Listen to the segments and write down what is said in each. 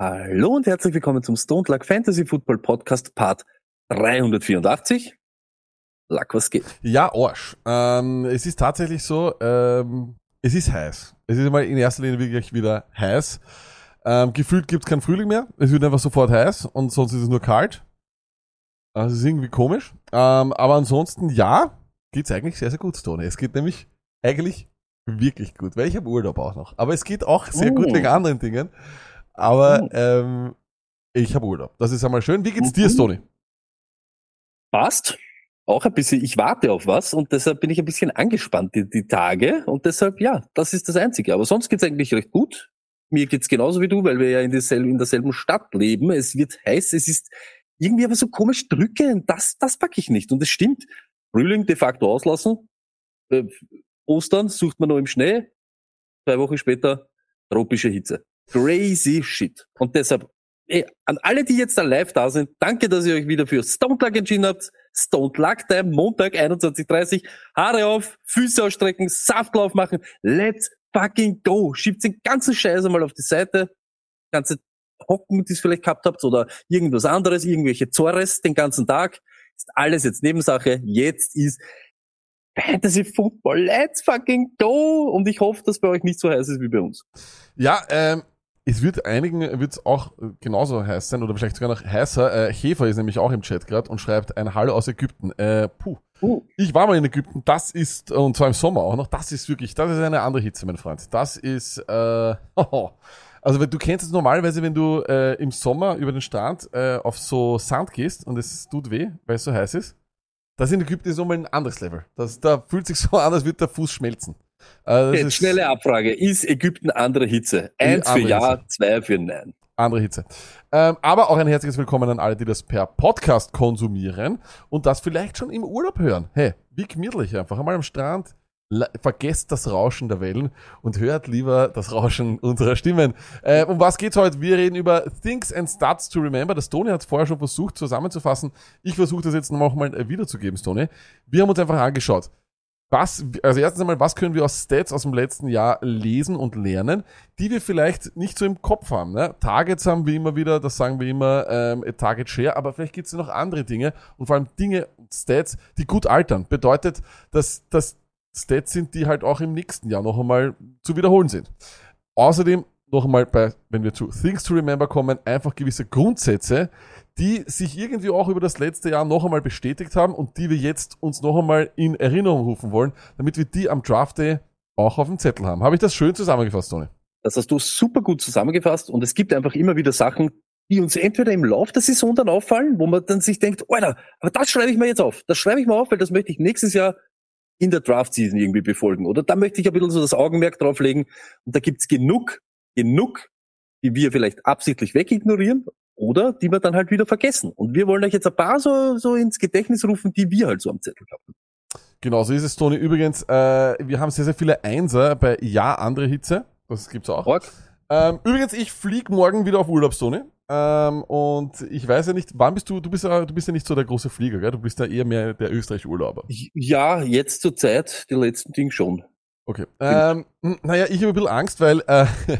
Hallo und herzlich willkommen zum Stone Luck Fantasy Football Podcast Part 384. Luck, was geht? Ja, Arsch. Ähm, es ist tatsächlich so, ähm, es ist heiß. Es ist mal in erster Linie wirklich wieder heiß. Ähm, gefühlt gibt es keinen Frühling mehr. Es wird einfach sofort heiß und sonst ist es nur kalt. Also es ist irgendwie komisch. Ähm, aber ansonsten, ja, geht's eigentlich sehr, sehr gut, Tony. Es geht nämlich eigentlich wirklich gut, weil ich habe Urlaub auch noch. Aber es geht auch sehr gut Oh. wegen anderen Dingen. Aber Oh. ähm, ich habe Urlaub. Das ist einmal schön. Wie geht's dir, Mhm. Tony? Passt. Auch ein bisschen, ich warte auf was und deshalb bin ich ein bisschen angespannt die, die Tage und deshalb, ja, das ist das Einzige. Aber sonst geht's eigentlich recht gut. Mir geht's genauso wie du, weil wir ja in, dieselbe, in derselben Stadt leben. Es wird heiß, es ist irgendwie aber so komisch drückend. Das, das packe ich nicht. Und es stimmt. Frühling de facto auslassen. Äh, Ostern sucht man noch im Schnee. Zwei Wochen später tropische Hitze. Crazy shit. Und deshalb, ey, an alle, die jetzt da live da sind, danke, dass ihr euch wieder für Stone Luck entschieden habt. Stone Luck Time, Montag 21.30 Haare auf, Füße ausstrecken, Saftlauf machen. Let's fucking go. Schiebt den ganzen Scheiß einmal auf die Seite. Ganze Hocken, die ihr vielleicht gehabt habt oder irgendwas anderes, irgendwelche Zores den ganzen Tag. Ist alles jetzt Nebensache. Jetzt ist Fantasy Football. Let's fucking go. Und ich hoffe, dass bei euch nicht so heiß ist wie bei uns. Ja, ähm, es wird einigen wird's auch äh, genauso heiß sein oder vielleicht sogar noch heißer. Äh, Hefer ist nämlich auch im Chat gerade und schreibt ein Hallo aus Ägypten. Äh, puh. Uh, Ich war mal in Ägypten, das ist, und zwar im Sommer auch noch, das ist wirklich, das ist eine andere Hitze, mein Freund. Das ist, äh, also wenn- du kennst es normalerweise, wenn du äh, im Sommer über den Strand äh, auf so Sand gehst und es tut weh, weil es so heiß ist. Das in Ägypten ist nochmal ein anderes Level. Das, da fühlt sich so an, als würde der Fuß schmelzen. Das jetzt schnelle Abfrage. Ist Ägypten andere Hitze? Eins für Ja, Hitze. zwei für Nein. andere Hitze. Ähm, aber auch ein herzliches Willkommen an alle, die das per Podcast konsumieren und das vielleicht schon im Urlaub hören. Hey, wie gemütlich einfach. Einmal am Strand, vergesst das Rauschen der Wellen und hört lieber das Rauschen unserer Stimmen. Äh, um was geht's heute? Wir reden über Things and Stats to Remember. Das Tony hat vorher schon versucht zusammenzufassen. Ich versuche das jetzt nochmal äh, wiederzugeben, Tony. Wir haben uns einfach angeschaut. Was, also erstens einmal, was können wir aus Stats aus dem letzten Jahr lesen und lernen, die wir vielleicht nicht so im Kopf haben. Ne? Targets haben wir immer wieder, das sagen wir immer, ähm, Target Share, aber vielleicht gibt es ja noch andere Dinge und vor allem Dinge, Stats, die gut altern. Bedeutet, dass das Stats sind, die halt auch im nächsten Jahr noch einmal zu wiederholen sind. Außerdem noch einmal bei, wenn wir zu Things to Remember kommen, einfach gewisse Grundsätze, die sich irgendwie auch über das letzte Jahr noch einmal bestätigt haben und die wir jetzt uns noch einmal in Erinnerung rufen wollen, damit wir die am Draft Day auch auf dem Zettel haben. Habe ich das schön zusammengefasst, Tony? Das hast du super gut zusammengefasst und es gibt einfach immer wieder Sachen, die uns entweder im Lauf der Saison dann auffallen, wo man dann sich denkt, Alter, aber das schreibe ich mir jetzt auf. Das schreibe ich mir auf, weil das möchte ich nächstes Jahr in der Draft-Season irgendwie befolgen. Oder da möchte ich ein bisschen so das Augenmerk drauflegen. Und da gibt's genug, genug, die wir vielleicht absichtlich wegignorieren oder die wir dann halt wieder vergessen. Und wir wollen euch jetzt ein paar so, so ins Gedächtnis rufen, die wir halt so am Zettel haben. Genau, so ist es, Tony. Übrigens, äh, wir haben sehr, sehr viele Einser bei Ja, andere Hitze. Das gibt's auch. Org? Ähm, übrigens, ich flieg morgen wieder auf Urlaub, Tony. Ähm, und ich weiß ja nicht, wann bist du, du bist ja, du bist ja nicht so der große Flieger, gell? Du bist ja eher mehr der Österreich-Urlauber. Ja, jetzt zur Zeit, die letzten Dinge schon. Okay. Ähm, naja, ich habe ein bisschen Angst, weil, äh,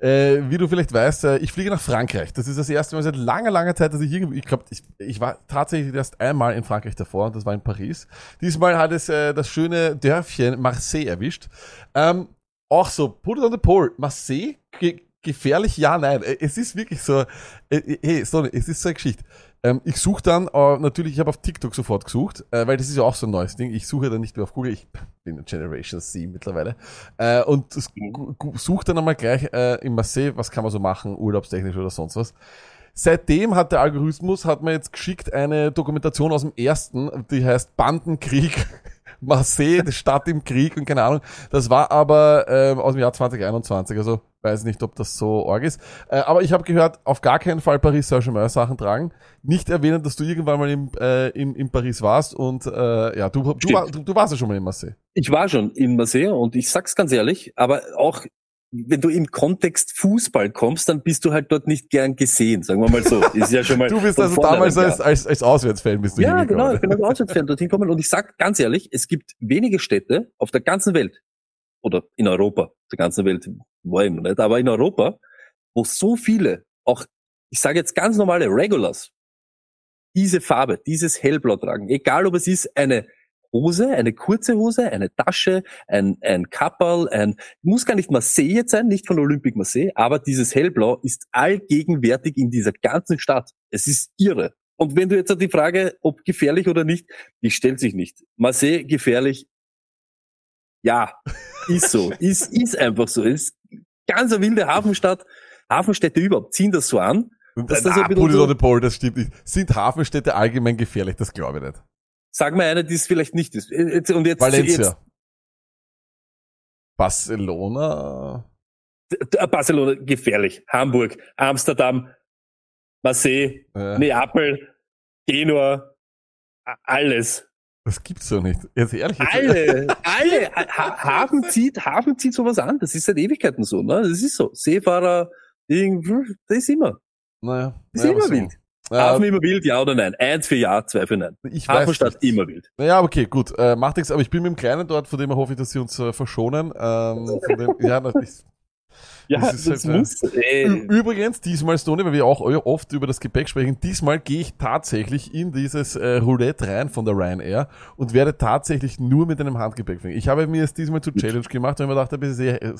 äh, wie du vielleicht weißt, äh, ich fliege nach Frankreich. Das ist das erste Mal seit langer, langer Zeit, dass ich irgendwie, ich glaube, ich, ich war tatsächlich erst einmal in Frankreich davor, und das war in Paris. Diesmal hat es äh, das schöne Dörfchen Marseille erwischt. Ähm, auch so, put it on the pole. Marseille, ge gefährlich, ja, nein. Äh, Es ist wirklich so, äh, hey, sorry, es ist so eine Geschichte. Ähm, ich suche dann, äh, natürlich, ich habe auf TikTok sofort gesucht, äh, weil das ist ja auch so ein neues Ding. Ich suche dann nicht mehr auf Google, ich bin in Generation C mittlerweile. Äh, und suche dann einmal gleich äh, in Marseille, was kann man so machen, urlaubstechnisch oder sonst was. Seitdem hat der Algorithmus, hat mir jetzt geschickt eine Dokumentation aus dem ersten, die heißt Bandenkrieg Marseille, die Stadt im Krieg und keine Ahnung. Das war aber ähm, aus dem Jahr 2021, also weiß nicht, ob das so arg ist. Äh, aber ich habe gehört, auf gar keinen Fall Paris Saint-Germain Sachen tragen. Nicht erwähnen, dass du irgendwann mal in, äh, in, in Paris warst und äh, ja, du, du, war, du, du warst ja schon mal in Marseille. Ich war schon in Marseille und ich sag's ganz ehrlich, aber auch wenn du im Kontext Fußball kommst, dann bist du halt dort nicht gern gesehen, sagen wir mal so. Ist ja schon mal Du bist also damals klar. als, als, als Auswärtsfan bist du Ja, genau, ich bin als Auswärtsfan dorthin gekommen und ich sag ganz ehrlich, es gibt wenige Städte auf der ganzen Welt oder in Europa, der ganzen Welt war noch nicht, aber in Europa, wo so viele, auch ich sage jetzt ganz normale Regulars, diese Farbe, dieses Hellblau tragen, egal ob es ist eine Hose, eine kurze Hose, eine Tasche, ein, ein Kapperl, ein, muss gar nicht Marseille jetzt sein, nicht von Olympique Marseille, aber dieses Hellblau ist allgegenwärtig in dieser ganzen Stadt. Es ist irre. Und wenn du jetzt die Frage, ob gefährlich oder nicht, die stellt sich nicht. Marseille gefährlich? Ja, ist so. ist, ist einfach so. Ist ganz eine wilde Hafenstadt. Hafenstädte überhaupt ziehen das so an. Und, Das so ein na, bisschen so- das stimmt nicht. Sind Hafenstädte allgemein gefährlich? Das glaube ich nicht. Sag mal eine, die es vielleicht nicht ist. Äh, und jetzt, Valencia. jetzt Barcelona. äh, Barcelona gefährlich. Hamburg, Amsterdam, Marseille, Äh, Neapel, Genua, alles. Das gibt's doch nicht. Jetzt ehrlich. Jetzt, Alle, alle. Ha Hafen zieht, Hafen zieht sowas an. Das ist seit Ewigkeiten so, ne? Das ist so. Seefahrer, Ding, das ist immer. Naja. Das ist naja, immer was wild. Hafen immer wild, ja oder nein? Eins für ja, zwei für nein. ich Hafenstadt nicht. immer wild. Naja, okay, gut. Äh, macht nichts, aber ich bin mit dem Kleinen dort, von dem hoffe ich, dass sie uns äh, verschonen. Ähm, von dem, ja, ist, Ja, Das das, ist halt, muss. Äh, Übrigens, diesmal, Stone, weil wir auch oft über das Gepäck sprechen, diesmal gehe ich tatsächlich in dieses äh, Roulette rein von der Ryanair und werde tatsächlich nur mit einem Handgepäck fliegen. Ich habe mir es diesmal zur Challenge gemacht, weil ich mir dachte, das ist sehr äh,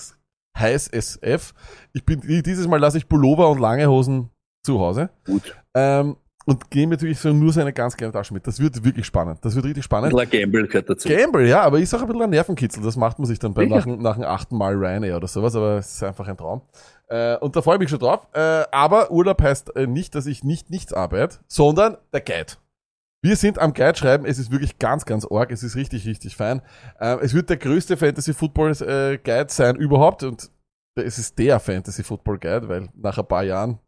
heiß SF. Ich bin, dieses Mal lasse ich Pullover und lange Hosen zu Hause. gut. Ähm, und gehe mir natürlich so nur so eine ganz kleine Tasche mit. Das wird wirklich spannend. Das wird richtig spannend. La Gamble gehört dazu. Gamble, ja, aber ist auch ein bisschen ein Nervenkitzel. Das macht man sich dann bei nach, dem- nach dem achten Mal Ryanair oder sowas, aber es ist einfach ein Traum. Äh, und da freue ich mich schon drauf. Äh, aber Urlaub heißt äh, nicht, dass ich nicht nichts arbeite, sondern der Guide. Wir sind am Guide schreiben, es ist wirklich ganz, ganz arg, es ist richtig, richtig fein. Äh, es wird der größte Fantasy Football äh, Guide sein überhaupt und es ist der Fantasy Football Guide, weil nach ein paar Jahren,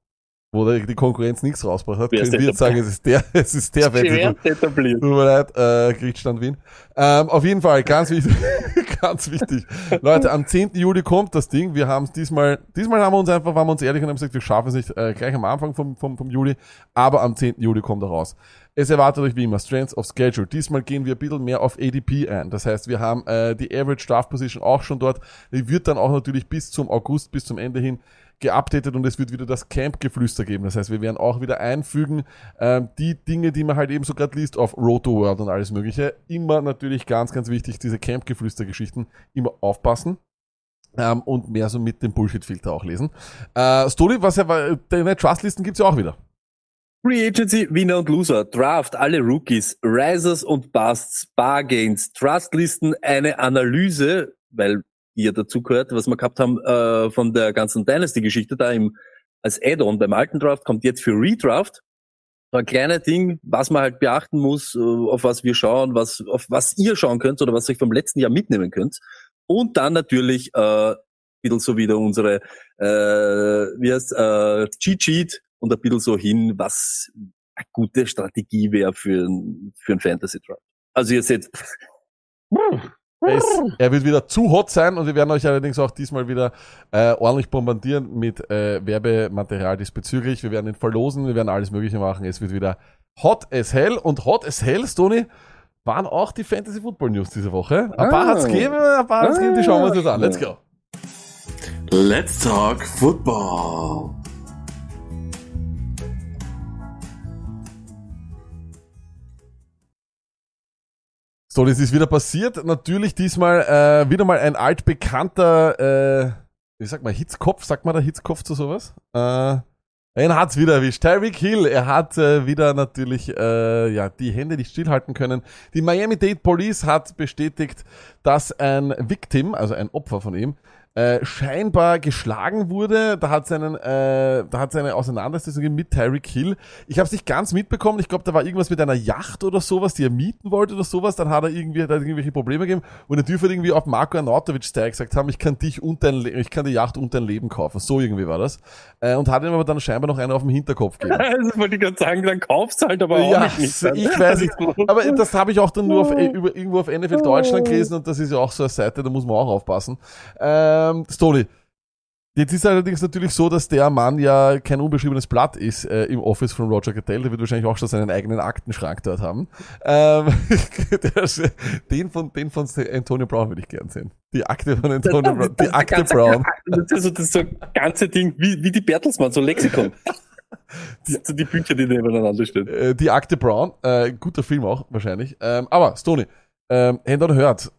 wo die die Konkurrenz nichts rausgebracht hat, können wir jetzt sagen, es ist der, es ist der Schwer etabliert. Tut mir leid, äh, Gerichtsstand Wien. Ähm, auf jeden Fall, ganz wichtig, ganz wichtig. Leute, am 10. Juli kommt das Ding. Wir haben es diesmal, diesmal haben wir uns einfach, waren wir uns ehrlich und haben gesagt, wir schaffen es nicht äh, gleich am Anfang vom, vom, vom Juli, aber am 10. Juli kommt er raus. Es erwartet euch wie immer Strengths of Schedule. Diesmal gehen wir ein bisschen mehr auf ADP ein. Das heißt, wir haben äh, die Average Draft Position auch schon dort. Die wird dann auch natürlich bis zum August, bis zum Ende hin geupdatet und es wird wieder das Camp-Geflüster geben. Das heißt, wir werden auch wieder einfügen, ähm, die Dinge, die man halt eben so gerade liest auf Roto World und alles mögliche. Immer natürlich ganz, ganz wichtig, diese Camp-Geflüster-Geschichten immer aufpassen. Ähm, und mehr so mit dem Bullshit-Filter auch lesen. Äh, Stoli, was ja deine Trustlisten gibt's ja auch wieder. Free Agency, Winner und Loser, Draft, alle Rookies, Risers und Busts, Bargains, Trustlisten, eine Analyse, weil ihr dazu gehört, was wir gehabt haben äh, von der ganzen Dynasty-Geschichte da im als Add-on beim alten Draft, kommt jetzt für Redraft. Ein kleiner Ding, was man halt beachten muss, äh, auf was wir schauen, was auf was ihr schauen könnt oder was ihr vom letzten Jahr mitnehmen könnt. Und dann natürlich äh, ein bisschen so wieder unsere äh, wie heißt äh, Cheat Sheet und ein bisschen so hin, was eine gute Strategie wäre für, ein- für ein Fantasy Draft. Also ihr seht, Es, er wird wieder zu hot sein und wir werden euch allerdings auch diesmal wieder äh, ordentlich bombardieren mit äh, Werbematerial diesbezüglich. Wir werden ihn verlosen, wir werden alles Mögliche machen. Es wird wieder hot as hell und hot as hell, Stoney, waren auch die Fantasy Football News diese Woche. Ein paar Ah. hat's gegeben, ein paar hat's gegeben, die schauen wir uns jetzt an. Let's go. Let's talk football. So, das ist wieder passiert. Natürlich diesmal äh, wieder mal ein altbekannter, äh, wie sagt man, Hitzkopf, sagt man da Hitzkopf zu sowas? Äh, ihn hat's wieder erwischt. Tyreek Hill, er hat äh, wieder natürlich äh, ja die Hände nicht stillhalten können. Die Miami Dade Police hat bestätigt, dass ein Victim, also ein Opfer von ihm, äh, scheinbar geschlagen wurde. Da hat seinen, äh, da hat seine Auseinandersetzung mit Tyreek Hill. Ich habe es nicht ganz mitbekommen. Ich glaube, da war irgendwas mit einer Yacht oder sowas, die er mieten wollte oder sowas. Dann hat er irgendwie, da hat er irgendwelche Probleme gegeben und er dürfte irgendwie auf Marco Arnautovic-Style gesagt haben, ich kann dich und dein, Le ich kann die Yacht und dein Leben kaufen. So irgendwie war das. Äh, und hat ihm aber dann scheinbar noch einen auf dem Hinterkopf gegeben. Also wollte ich gerade sagen, dann kaufst halt aber auch Ja, nicht. nicht ich weiß nicht. Aber das habe ich auch dann nur auf, äh, über, irgendwo auf NFL Deutschland gelesen und das ist ja auch so eine Seite, da muss man auch aufpassen. Ähm, Stoli. Jetzt ist allerdings natürlich so, dass der Mann ja kein unbeschriebenes Blatt ist äh, im Office von Roger Goodell. Der wird wahrscheinlich auch schon seinen eigenen Aktenschrank dort haben. Ähm, den von den von Antonio Brown würde ich gern sehen. Die Akte von Antonio Brown. Die Akte ganze- Brown. Das ist so das so ganze Ding, wie, wie die Bertelsmann, so Lexikon. Die, so die Bücher, die nebeneinander stehen. Äh, die Akte Brown, äh, guter Film auch wahrscheinlich. Ähm, aber Stoney, ähm, Hand on hört.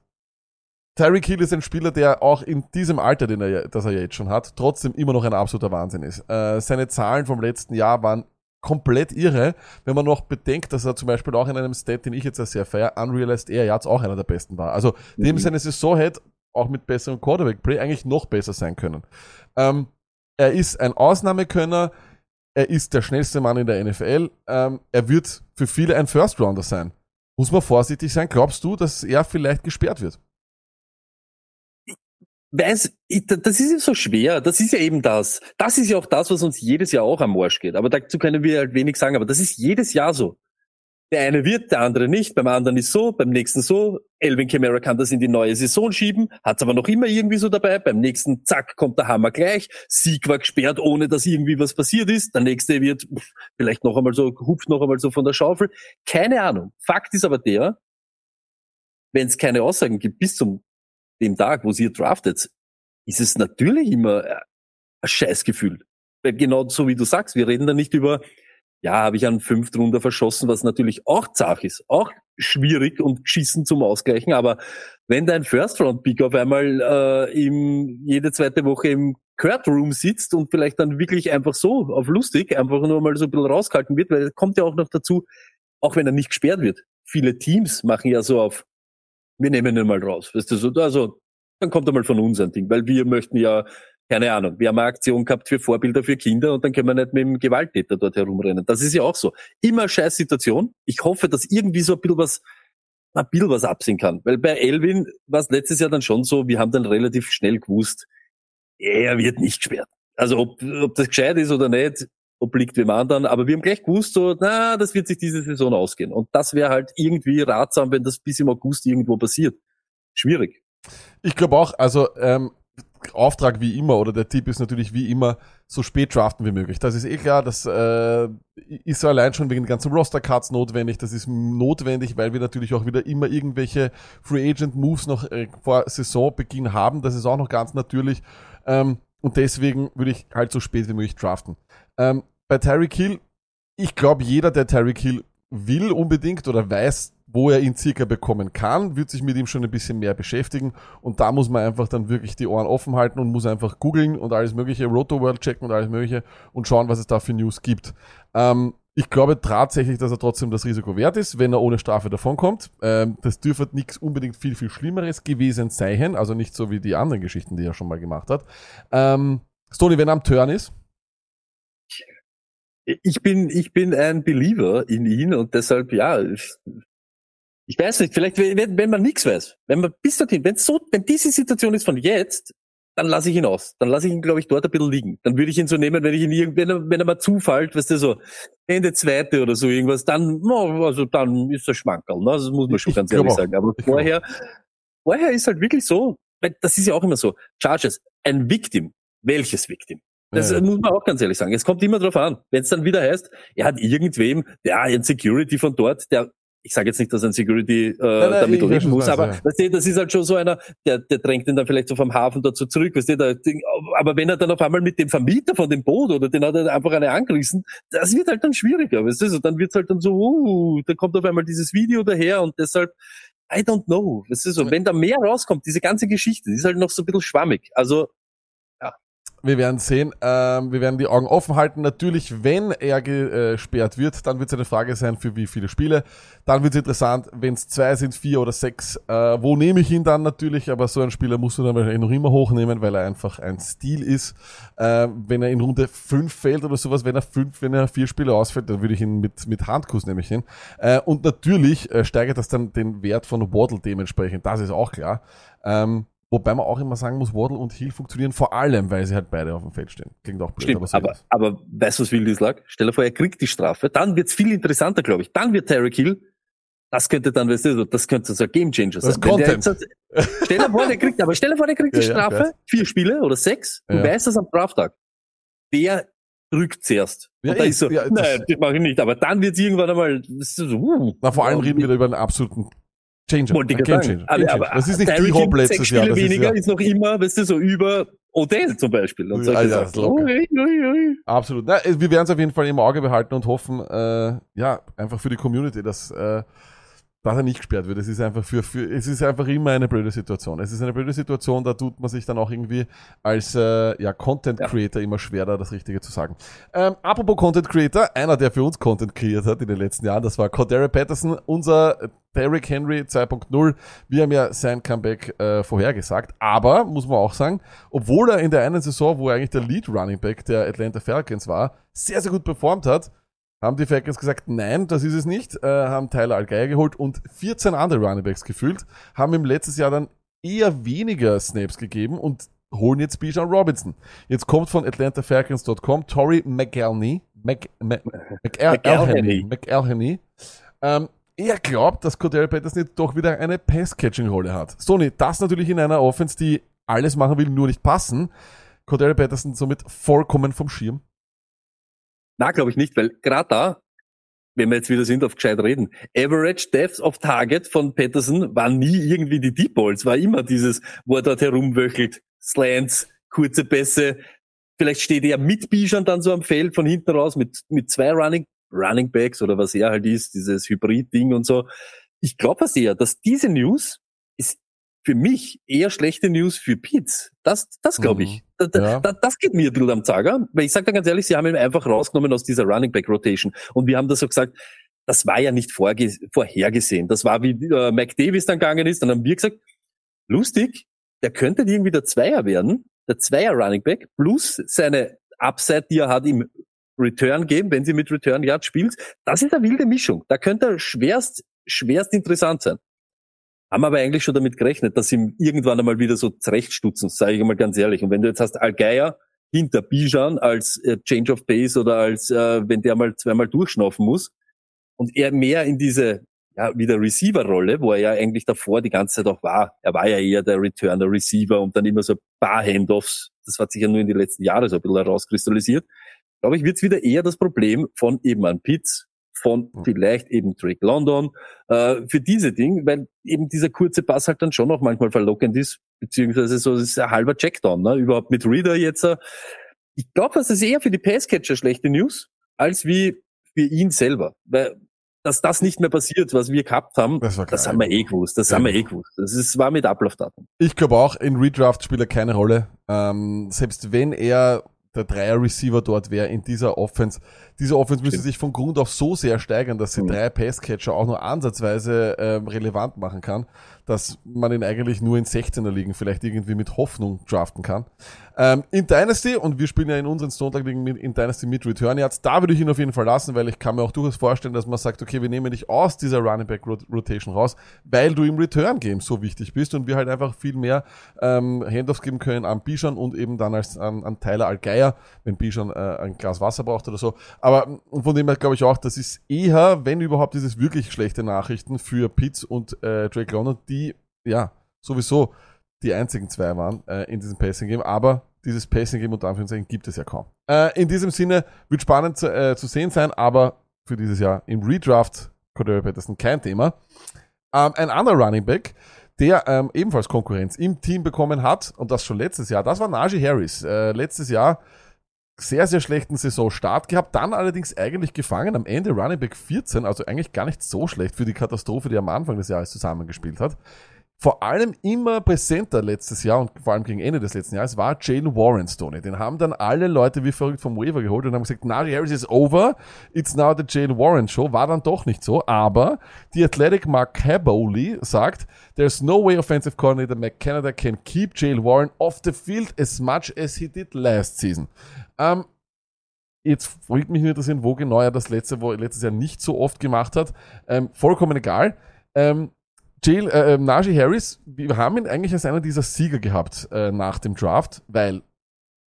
Tyreek Hill ist ein Spieler, der auch in diesem Alter, den er, das er jetzt schon hat, trotzdem immer noch ein absoluter Wahnsinn ist. Äh, seine Zahlen vom letzten Jahr waren komplett irre, wenn man noch bedenkt, dass er zum Beispiel auch in einem Stat, den ich jetzt sehr feier, Unrealized Air Yards auch einer der besten war. Also dem Mhm. seine Saison hätte auch mit besserem Quarterback-Play eigentlich noch besser sein können. Ähm, er ist ein Ausnahmekönner, er ist der schnellste Mann in der NFL. Ähm, er wird für viele ein First Rounder sein. Muss man vorsichtig sein? Glaubst du, dass er vielleicht gesperrt wird? Weiß, das ist ja so schwer. Das ist ja eben das. Das ist ja auch das, was uns jedes Jahr auch am Arsch geht. Aber dazu können wir halt wenig sagen. Aber das ist jedes Jahr so. Der eine wird, der andere nicht. Beim anderen ist so, beim nächsten so. Elvin Kamara kann das in die neue Saison schieben, hat's aber noch immer irgendwie so dabei. Beim nächsten, zack, kommt der Hammer gleich. Sieg war gesperrt, ohne dass irgendwie was passiert ist. Der nächste wird pff, vielleicht noch einmal so, hupft noch einmal so von der Schaufel. Keine Ahnung. Fakt ist aber der, wenn es keine Aussagen gibt bis zum dem Tag, wo sie ihr draftet, ist es natürlich immer äh, ein Scheißgefühl. Weil Genau so wie du sagst, wir reden da nicht über, ja, habe ich einen fünften Runde verschossen, was natürlich auch zach ist, auch schwierig und geschissen zum Ausgleichen, aber wenn dein First-Round-Pick auf einmal äh, im, jede zweite Woche im Kurt Room sitzt und vielleicht dann wirklich einfach so auf lustig einfach nur mal so ein bisschen rausgehalten wird, weil kommt ja auch noch dazu, auch wenn er nicht gesperrt wird. Viele Teams machen ja so auf, wir nehmen ihn mal raus. Weißt du, so, also, dann kommt er mal von uns ein Ding, weil wir möchten ja, keine Ahnung, wir haben eine Aktion gehabt für Vorbilder für Kinder und dann können wir nicht mit dem Gewalttäter dort herumrennen. Das ist ja auch so. Immer scheiß Situation. Ich hoffe, dass irgendwie so ein bisschen was, ein bisschen was absehen kann. Weil bei Elvin war es letztes Jahr dann schon so, wir haben dann relativ schnell gewusst, er wird nicht gesperrt. Also ob, ob das gescheit ist oder nicht, obliegt wem anderen, aber wir haben gleich gewusst, so, na, das wird sich diese Saison ausgehen. Und das wäre halt irgendwie ratsam, wenn das bis im August irgendwo passiert. Schwierig. Ich glaube auch, also ähm, Auftrag wie immer oder der Tipp ist natürlich wie immer so spät draften wie möglich. Das ist eh klar, das äh, ist allein schon wegen den ganzen Roster-Cuts notwendig. Das ist notwendig, weil wir natürlich auch wieder immer irgendwelche Free Agent Moves noch äh, vor Saisonbeginn haben. Das ist auch noch ganz natürlich. Ähm, und deswegen würde ich halt so spät wie möglich draften. Ähm, bei Tyreek Hill, ich glaube, jeder, der Tyreek Hill will unbedingt oder weiß, wo er ihn circa bekommen kann, wird sich mit ihm schon ein bisschen mehr beschäftigen. Und da muss man einfach dann wirklich die Ohren offen halten und muss einfach googeln und alles mögliche, Roto World checken und alles mögliche und schauen, was es da für News gibt. Ähm, ich glaube tatsächlich, dass er trotzdem das Risiko wert ist, wenn er ohne Strafe davonkommt. Ähm, das dürfte nichts unbedingt viel, viel Schlimmeres gewesen sein. Also nicht so wie die anderen Geschichten, die er schon mal gemacht hat. Ähm, Stoney, wenn er am Turn ist, Ich bin, ich bin ein Believer in ihn und deshalb, ja, ich, ich weiß nicht, vielleicht, wenn, wenn man nichts weiß, wenn man bis dorthin, wenn so, wenn diese Situation ist von jetzt, dann lasse ich ihn aus. Dann lasse ich ihn, glaube ich, dort ein bisschen liegen. Dann würde ich ihn so nehmen, wenn ich ihn irgend, wenn er, wenn er mal zufällt, weißt du, so Ende zweite oder so irgendwas, dann, no, also dann ist er Schmankerl, ne? Das muss man schon Ich ganz glaub ehrlich sagen. Aber Ich vorher, vorher ist halt wirklich so, weil das ist ja auch immer so. Charges, ein Victim. Welches Victim? Das Ja. muss man auch ganz ehrlich sagen. Es kommt immer drauf an. Wenn es dann wieder heißt, er hat irgendwem, ja, ein Security von dort, der, ich sage jetzt nicht, dass ein Security äh, nein, damit ich weiß, reden muss, aber ja. weißt du, das ist halt schon so einer, der, der drängt ihn dann vielleicht so vom Hafen dazu zurück, weißt du, der, aber wenn er dann auf einmal mit dem Vermieter von dem Boot oder den hat er einfach eine angerissen, das wird halt dann schwieriger, weißt du, so, dann wird's halt dann so, uh, da kommt auf einmal dieses Video daher und deshalb, I don't know, weißt du, so, wenn da mehr rauskommt, diese ganze Geschichte, die ist halt noch so ein bisschen schwammig, also, Wir werden sehen. Ähm, wir werden die Augen offen halten. Natürlich, wenn er gesperrt wird, dann wird es eine Frage sein, für wie viele Spiele. Dann wird es interessant, wenn es zwei sind, vier oder sechs. Äh, wo nehme ich ihn dann natürlich? Aber so einen Spieler musst du dann wahrscheinlich noch immer hochnehmen, weil er einfach ein Stil ist. Äh, wenn er in Runde fünf fällt oder sowas, wenn er fünf, wenn er vier Spiele ausfällt, dann würde ich ihn mit, mit Handkuss nämlich hin. Äh, und natürlich äh, steigert das dann den Wert von Waddle dementsprechend. Das ist auch klar. Ähm, Wobei man auch immer sagen muss, Waddle und Hill funktionieren vor allem, weil sie halt beide auf dem Feld stehen. Klingt auch blöd, Stimmt, so aber, aber, weißt du, was will lag? Stell dir vor, er kriegt die Strafe, dann wird's viel interessanter, glaube ich. Dann wird Tyreek Hill, das könnte dann, weißt du, das könnte so ein Gamechanger sein. ist Wenn der Content. jetzt- stell dir vor, der kriegt, aber stell dir vor, der kriegt die Ja, ja, Strafe, weiß. vier Spiele oder sechs, du Ja. weißt das am Draftag. Der drückt zuerst. Ja, und da ist so, ja, das- nein, das mache ich nicht. Aber dann wird's irgendwann einmal, das so, uh, Na, vor allem ja, reden wir da über einen absoluten Changer. Wollte ich sagen. Changer. Game Aber, das ist nicht Tyreek die Hill Hop sechs letztes Jahr. Das ist weniger ja, ist, noch immer, weißt du, so über Odell zum Beispiel. Und solche ja, Sachen. ist. Ui, ui, ui. absolut. Na, wir werden es auf jeden Fall im Auge behalten und hoffen, äh, ja, einfach für die Community, dass, äh, dass er nicht gesperrt wird. Es ist einfach für, für, es ist einfach immer eine blöde Situation. Es ist eine blöde Situation, da tut man sich dann auch irgendwie als äh, ja, Content Ja. Creator immer schwer, da das Richtige zu sagen. Ähm, apropos Content Creator, einer, der für uns Content kreiert hat in den letzten Jahren, das war Cordero Patterson, unser Derrick Henry 2.0. Wir haben ja sein Comeback äh, vorhergesagt, aber muss man auch sagen, obwohl er in der einen Saison, wo er eigentlich der Lead Running Back der Atlanta Falcons war, sehr, sehr gut performt hat, haben die Falcons gesagt, nein, das ist es nicht, äh, haben Tyler Algeier geholt und 14 andere Running Backs gefüllt, haben ihm letztes Jahr dann eher weniger Snaps gegeben und holen jetzt Bijan Robinson. Jetzt kommt von AtlantaFalcons.com Tori McElhenney, Mc, Mc, McElhenney, McElhenney, ähm, er glaubt, dass Cordell Patterson jetzt doch wieder eine Pass-Catching-Rolle hat. Sony, das natürlich in einer Offense, die alles machen will, nur nicht passen. Cordell Patterson somit vollkommen vom Schirm. Na, glaube ich nicht, weil gerade da, wenn wir jetzt wieder sind auf gescheit reden, Average Depth of Target von Patterson war nie irgendwie die Deep Balls, war immer dieses, wo er dort herumwöchelt, Slants, kurze Pässe, vielleicht steht er mit Bijan dann so am Feld von hinten raus mit, mit zwei Running, Running Backs oder was er halt ist, dieses Hybrid-Ding und so. Ich glaube was eher, dass diese News für mich eher schlechte News für Pitts. Das, das glaube ich. Da, da, Ja. da, das geht mir ein bisschen am Zager, weil ich sage da ganz ehrlich, sie haben ihn einfach rausgenommen aus dieser Running Back Rotation. Und wir haben das so gesagt, das war ja nicht vorhergesehen. Das war wie äh, Mac Davis dann gegangen ist, dann haben wir gesagt, lustig, der könnte irgendwie der Zweier werden, der Zweier Running Back, plus seine Upside, die er hat im Return geben, wenn sie mit Return Yard spielt. Das ist eine wilde Mischung. Da könnte er schwerst, schwerst interessant sein. Haben aber eigentlich schon damit gerechnet, dass sie ihm irgendwann einmal wieder so zurechtstutzen, sage ich mal ganz ehrlich. Und wenn du jetzt hast Algeier hinter Bijan als äh, Change of Pace oder als, äh, wenn der mal zweimal durchschnaufen muss und er mehr in diese, ja, wieder Receiver-Rolle, wo er ja eigentlich davor die ganze Zeit auch war. Er war ja eher der Returner Receiver und dann immer so ein paar Handoffs. Das hat sich ja nur in den letzten Jahren so ein bisschen herauskristallisiert. Glaube ich, wird es wieder eher das Problem von eben an Pitts, von Mhm. vielleicht eben Drake London, äh, für diese Dinge, weil eben dieser kurze Pass halt dann schon noch manchmal verlockend ist, beziehungsweise so ist ein halber Checkdown, ne? überhaupt mit Reader jetzt. Äh, ich glaube, das ist eher für die Passcatcher schlechte News, als wie für ihn selber, weil dass das nicht mehr passiert, was wir gehabt haben, Das das haben wir eh gewusst, das Ja. haben wir eh gewusst. Das ist, war mit Ablaufdatum. Ich glaube auch, in Redraft spielt er keine Rolle. Ähm, selbst wenn er der Dreier-Receiver dort wäre in dieser Offense. Diese Offense müsste sich von Grund auf so sehr steigern, dass sie Mhm. drei Passcatcher auch nur ansatzweise ähm, relevant machen kann, dass man ihn eigentlich nur in 16er ligen vielleicht irgendwie mit Hoffnung draften kann. Ähm, in Dynasty, und wir spielen ja in unseren Stone Lag ligen mit, in Dynasty mit Return Yards, da würde ich ihn auf jeden Fall lassen, weil ich kann mir auch durchaus vorstellen, dass man sagt, okay, wir nehmen dich aus dieser Running Back Rot- Rotation raus, weil du im Return Game so wichtig bist und wir halt einfach viel mehr ähm, Handoffs geben können an Bijan und eben dann als an, an Tyler Algeier, wenn Bijan äh, ein Glas Wasser braucht oder so. Aber mm, von dem her glaube ich auch, das ist eher, wenn überhaupt, ist es wirklich schlechte Nachrichten für Pitts und äh, Drake London, die ja sowieso die einzigen zwei waren äh, in diesem Passing Game, aber dieses Passing Game unter Anführungszeichen gibt es ja kaum. Äh, in diesem Sinne wird spannend zu, äh, zu sehen sein, aber für dieses Jahr im Redraft Cordero Patterson kein Thema. Ähm, ein anderer Running Back, der ähm, ebenfalls Konkurrenz im Team bekommen hat und das schon letztes Jahr, das war Najee Harris. Äh, letztes Jahr sehr, sehr schlechten Saisonstart gehabt, dann allerdings eigentlich gefangen, am Ende Running Back 14, also eigentlich gar nicht so schlecht für die Katastrophe, die er am Anfang des Jahres zusammengespielt hat. vor allem immer präsenter letztes Jahr und vor allem gegen Ende des letzten Jahres war Jalen Warren Stoney. Den haben dann alle Leute wie verrückt vom Waiver geholt und haben gesagt, Najee Harris is over, it's now the Jalen Warren Show. War dann doch nicht so, aber die Athletic Mark Caboli sagt, there's no way offensive coordinator McCanada can keep Jalen Warren off the field as much as he did last season. Ähm, Jetzt fragt mich interessieren, wo genau er das letzte, wo, letztes Jahr nicht so oft gemacht hat. Ähm, vollkommen egal. Ähm, Jill, äh, äh, Najee Harris, wir haben ihn eigentlich als einer dieser Sieger gehabt äh, nach dem Draft, weil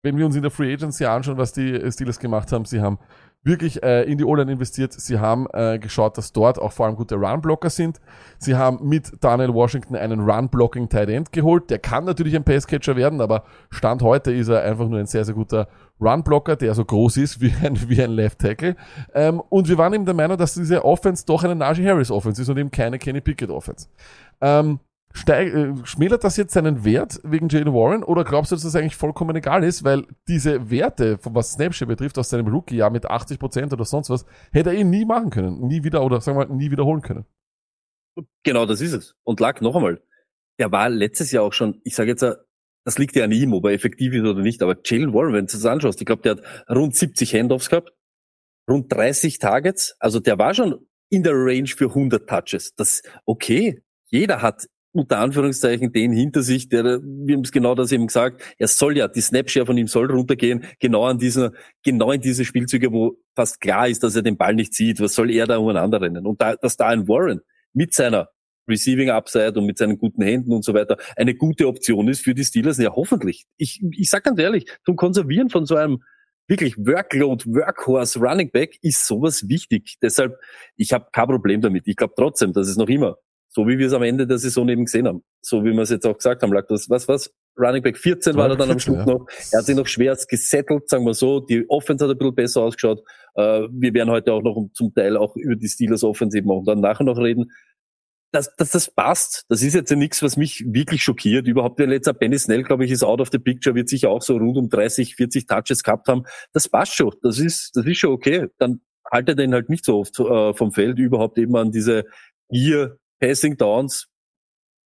wenn wir uns in der Free Agency anschauen, was die Steelers gemacht haben, sie haben wirklich äh, in die O-Line investiert. Sie haben äh, geschaut, dass dort auch vor allem gute Run-Blocker sind. Sie haben mit Daniel Washington einen Run-Blocking Tight End geholt. Der kann natürlich ein Passcatcher werden, aber Stand heute ist er einfach nur ein sehr, sehr guter Run-Blocker, der so groß ist wie ein, wie ein Left Tackle. Ähm, und wir waren eben der Meinung, dass diese Offense doch eine Najee Harris Offense ist und eben keine Kenny Pickett Offense. Ähm, steig, äh, schmälert das jetzt seinen Wert wegen Jalen Warren oder glaubst du, dass das eigentlich vollkommen egal ist, weil diese Werte, was Snapshot betrifft, aus seinem Rookie-Jahr mit 80% oder sonst was, hätte er ihn nie machen können, nie wieder oder sagen wir mal, nie wiederholen können. Genau, das ist es. Und lag noch einmal. Der war letztes Jahr auch schon, ich sage jetzt, das liegt ja an ihm, ob er effektiv ist oder nicht, aber Jalen Warren, wenn du das anschaust, ich glaube, der hat rund 70 Handoffs gehabt, rund 30 Targets, also der war schon in der Range für 100 Touches. Das, okay, jeder hat unter Anführungszeichen den hinter sich, der, wir haben es genau das eben gesagt, er soll ja, die Snapshare von ihm soll runtergehen, genau an dieser, genau in diese Spielzüge, wo fast klar ist, dass er den Ball nicht sieht. Was soll er da umeinander rennen? Und da, dass da ein Warren mit seiner Receiving Upside und mit seinen guten Händen und so weiter eine gute Option ist für die Steelers, ja hoffentlich. Ich, ich sag ganz ehrlich, zum Konservieren von so einem wirklich Workload, Workhorse, Running Back ist sowas wichtig. Deshalb, ich habe kein Problem damit. Ich glaube trotzdem, dass es noch immer so wie wir es am Ende der Saison eben gesehen haben. So wie wir es jetzt auch gesagt haben, lag das, was, was? Running Back 14 war er dann am Schluss ja. noch. Er hat sich noch schwer gesettelt, sagen wir so. Die Offense hat ein bisschen besser ausgeschaut. Äh, wir werden heute auch noch zum Teil auch über die Steelers Offense eben auch dann nachher noch reden. Dass, dass das passt, das ist jetzt ja nichts, was mich wirklich schockiert. Überhaupt der letzte Benny Snell, glaube ich, ist out of the picture, wird sicher auch so rund um 30, 40 Touches gehabt haben. Das passt schon. Das ist, das ist schon okay. Dann haltet er ihn halt nicht so oft äh, vom Feld, überhaupt eben an diese Gier Passing Downs,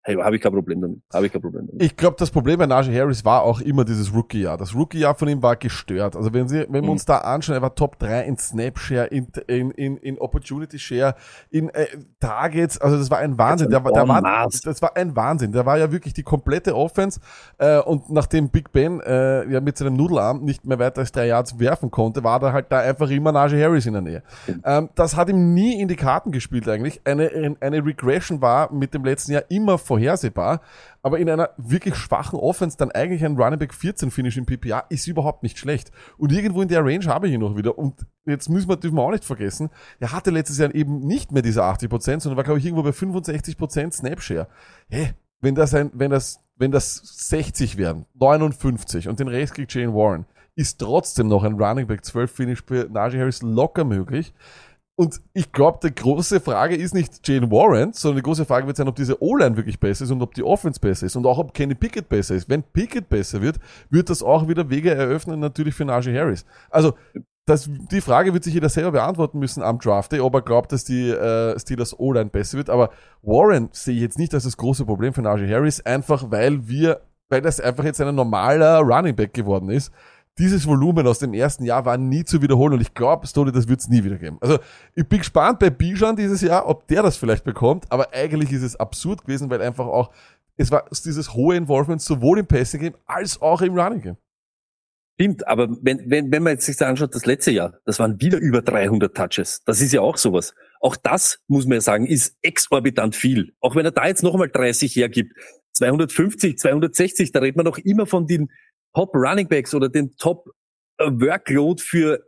hey, habe ich kein Problem damit. Habe ich kein Problem damit. Ich glaube, das Problem bei Najee Harris war auch immer dieses Rookie-Jahr. Das Rookie-Jahr von ihm war gestört. Also wenn Sie, wenn wir mhm. uns da anschauen, er war Top 3 in Snap-Share, in, in, in, in Opportunity-Share, in äh, Targets. Also das war ein Wahnsinn. Der, der war, das war ein Wahnsinn. Der war ja wirklich die komplette Offense. Äh, und nachdem Big Ben äh, ja mit seinem Nudelarm nicht mehr weiter als drei Yards werfen konnte, war da halt da einfach immer Najee Harris in der Nähe. Mhm. Ähm, das hat ihm nie in die Karten gespielt eigentlich. Eine, eine Regression war mit dem letzten Jahr immer vorhersehbar, aber in einer wirklich schwachen Offense dann eigentlich ein Running Back 14 Finish im PPA ist überhaupt nicht schlecht. Und irgendwo in der Range habe ich ihn noch wieder. Und jetzt müssen wir, dürfen wir auch nicht vergessen, er hatte letztes Jahr eben nicht mehr diese 80%, sondern war, glaube ich, irgendwo bei 65% Snapshare. Hä? Wenn das ein, wenn das, wenn das 60 werden, 59 und den Rest kriegt Jane Warren, ist trotzdem noch ein Running Back 12 Finish für Najee Harris locker möglich. Und ich glaube, die große Frage ist nicht Jane Warren, sondern die große Frage wird sein, ob diese O-Line wirklich besser ist und ob die Offense besser ist und auch ob Kenny Pickett besser ist. Wenn Pickett besser wird, wird das auch wieder Wege eröffnen, natürlich für Najee Harris. Also, das, die Frage wird sich jeder selber beantworten müssen am Draft Day, ob er glaubt, dass die äh, Steelers O-Line besser wird. Aber Warren sehe ich jetzt nicht als das große Problem für Najee Harris, einfach weil wir, weil das einfach jetzt ein normaler Running Back geworden ist dieses Volumen aus dem ersten Jahr war nie zu wiederholen und ich glaube, Stoli, das wird es nie wieder geben. Also ich bin gespannt bei Bijan dieses Jahr, ob der das vielleicht bekommt, aber eigentlich ist es absurd gewesen, weil einfach auch es war dieses hohe Involvement sowohl im Passing Game als auch im Running Game. Stimmt, aber wenn, wenn, wenn man jetzt sich da anschaut, das letzte Jahr, das waren wieder über 300 Touches. Das ist ja auch sowas. Auch das, muss man ja sagen, ist exorbitant viel. Auch wenn er da jetzt nochmal 30 hergibt, 250, 260, da redet man noch immer von den Top Running Backs oder den Top äh, Workload für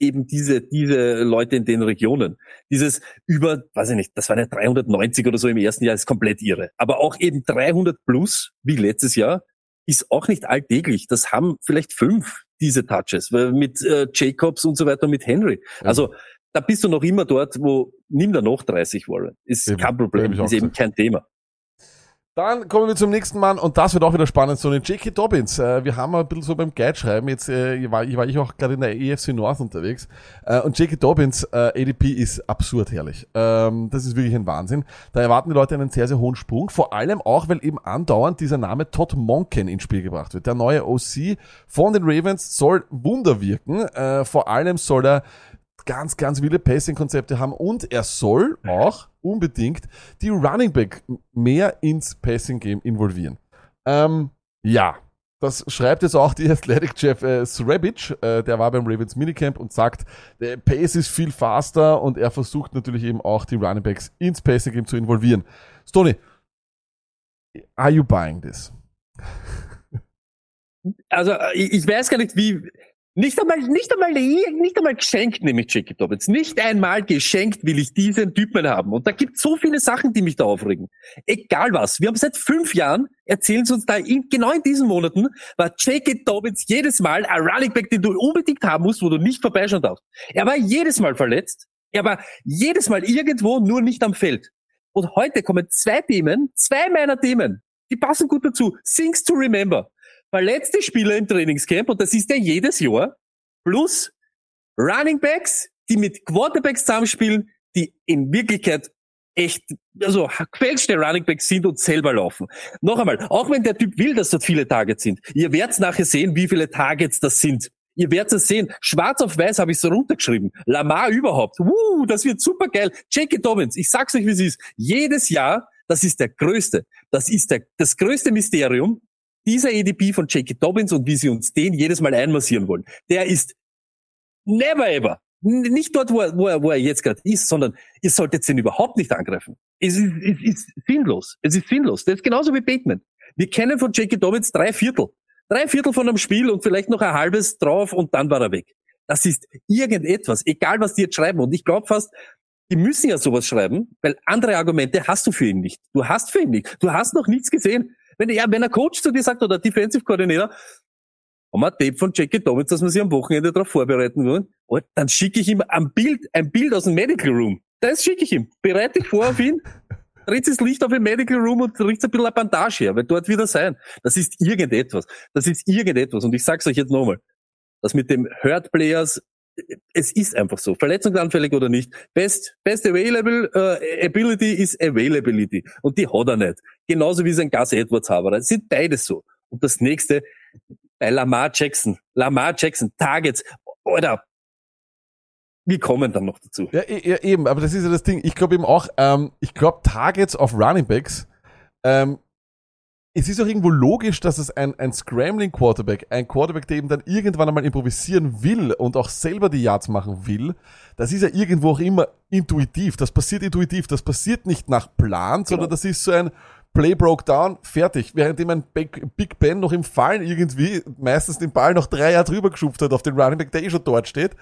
eben diese, diese Leute in den Regionen. Dieses über, weiß ich nicht, das waren ja 390 oder so im ersten Jahr, ist komplett irre. Aber auch eben 300 plus, wie letztes Jahr, ist auch nicht alltäglich. Das haben vielleicht fünf, diese Touches, mit äh, Jacobs und so weiter, mit Henry. Also, da bist du noch immer dort, wo, nimm da noch 30 Warren. Ist eben, kein Problem, ist eben kein Thema. Dann kommen wir zum nächsten Mann und das wird auch wieder spannend. So eine J.K. Dobbins. Äh, wir haben ein bisschen so beim Guide schreiben. Jetzt äh, war, ich war ich auch gerade in der EFC North unterwegs. Äh, und J.K. Dobbins äh, ADP ist absurd herrlich. Ähm, das ist wirklich ein Wahnsinn. Da erwarten die Leute einen sehr, sehr hohen Sprung. Vor allem auch, weil eben andauernd dieser Name Todd Monken ins Spiel gebracht wird. Der neue OC von den Ravens soll Wunder wirken. Äh, vor allem soll er ganz, ganz viele Passing-Konzepte haben und er soll auch unbedingt die Running Back mehr ins Passing-Game involvieren. Ähm, ja, das schreibt jetzt auch die Athletic-Chef äh, Srebic, äh, der war beim Ravens Minicamp und sagt, der Pace ist viel faster und er versucht natürlich eben auch die Running Backs ins Passing-Game zu involvieren. Stoney, are you buying this? Also äh, ich, ich weiß gar nicht, wie. Nicht einmal, nicht einmal, nicht einmal geschenkt nehme ich Jackie Dobbins. Nicht einmal geschenkt will ich diesen Typen haben. Und da gibt so viele Sachen, die mich da aufregen. Egal was. Wir haben seit fünf Jahren, erzählen sie uns da, in, genau in diesen Monaten, war Jackie Dobbins jedes Mal ein Running Back, den du unbedingt haben musst, wo du nicht vorbeischauen darfst. Er war jedes Mal verletzt. Er war jedes Mal irgendwo, nur nicht am Feld. Und heute kommen zwei Themen, zwei meiner Themen, die passen gut dazu. Things to remember verletzte Spieler im Trainingscamp, und das ist ja jedes Jahr, plus Running Backs, die mit Quarterbacks zusammenspielen, die in Wirklichkeit echt, also gefälschte Running Backs sind und selber laufen. Noch einmal, auch wenn der Typ will, dass dort viele Targets sind, ihr werdet nachher sehen, wie viele Targets das sind. Ihr werdet es sehen. Schwarz auf weiß habe ich so runtergeschrieben. Lamar überhaupt. Uh, das wird super geil. J.K. Dobbins, ich sag's euch, wie es ist. Jedes Jahr, das ist der größte. Das ist der, das größte Mysterium dieser EDP von J.K. Dobbins und wie sie uns den jedes Mal einmassieren wollen, der ist never ever, nicht dort, wo er, wo er, wo er jetzt gerade ist, sondern ihr solltet den überhaupt nicht angreifen. Es ist, es ist sinnlos. Es ist sinnlos. Das ist genauso wie Bateman. Wir kennen von J.K. Dobbins drei Viertel. Drei Viertel von einem Spiel und vielleicht noch ein halbes drauf und dann war er weg. Das ist irgendetwas, egal was die jetzt schreiben. Und ich glaube fast, die müssen ja sowas schreiben, weil andere Argumente hast du für ihn nicht. Du hast für ihn nicht. Du hast noch nichts gesehen. Wenn, ja, wenn ein Coach zu dir sagt oder Defensive Coordinator, haben wir ein Tape von Jackie Dobbins, dass wir sich am Wochenende darauf vorbereiten wollen, oh, dann schicke ich ihm ein Bild, ein Bild aus dem Medical Room. Das schicke ich ihm. Bereite dich vor auf ihn, dreht das Licht auf den Medical Room und riecht ein bisschen eine Bandage her, weil dort wird er sein. Das ist irgendetwas. Das ist irgendetwas. Und ich sag's euch jetzt nochmal. Das mit dem Hurt Players, es ist einfach so. Verletzungsanfällig oder nicht. Best, best available uh, ability is availability. Und die hat er nicht. Genauso wie sein Gus Edwards haben. Das sind beides so. Und das nächste, bei Lamar Jackson. Lamar Jackson, Targets. Oder wir kommen dann noch dazu. Ja, e- ja eben, aber das ist ja das Ding. Ich glaube eben auch, ähm, ich glaube Targets auf Running Backs, ähm, es ist auch irgendwo logisch, dass es ein, ein Scrambling Quarterback, ein Quarterback, der eben dann irgendwann einmal improvisieren will und auch selber die Yards machen will, das ist ja irgendwo auch immer intuitiv. Das passiert intuitiv. Das passiert nicht nach Plan, sondern Genau. das ist so ein Play broke down, fertig. Währenddem ein Big Ben noch im Fallen irgendwie meistens den Ball noch drei Jahre drüber geschupft hat auf den Running Back, der eh schon dort steht,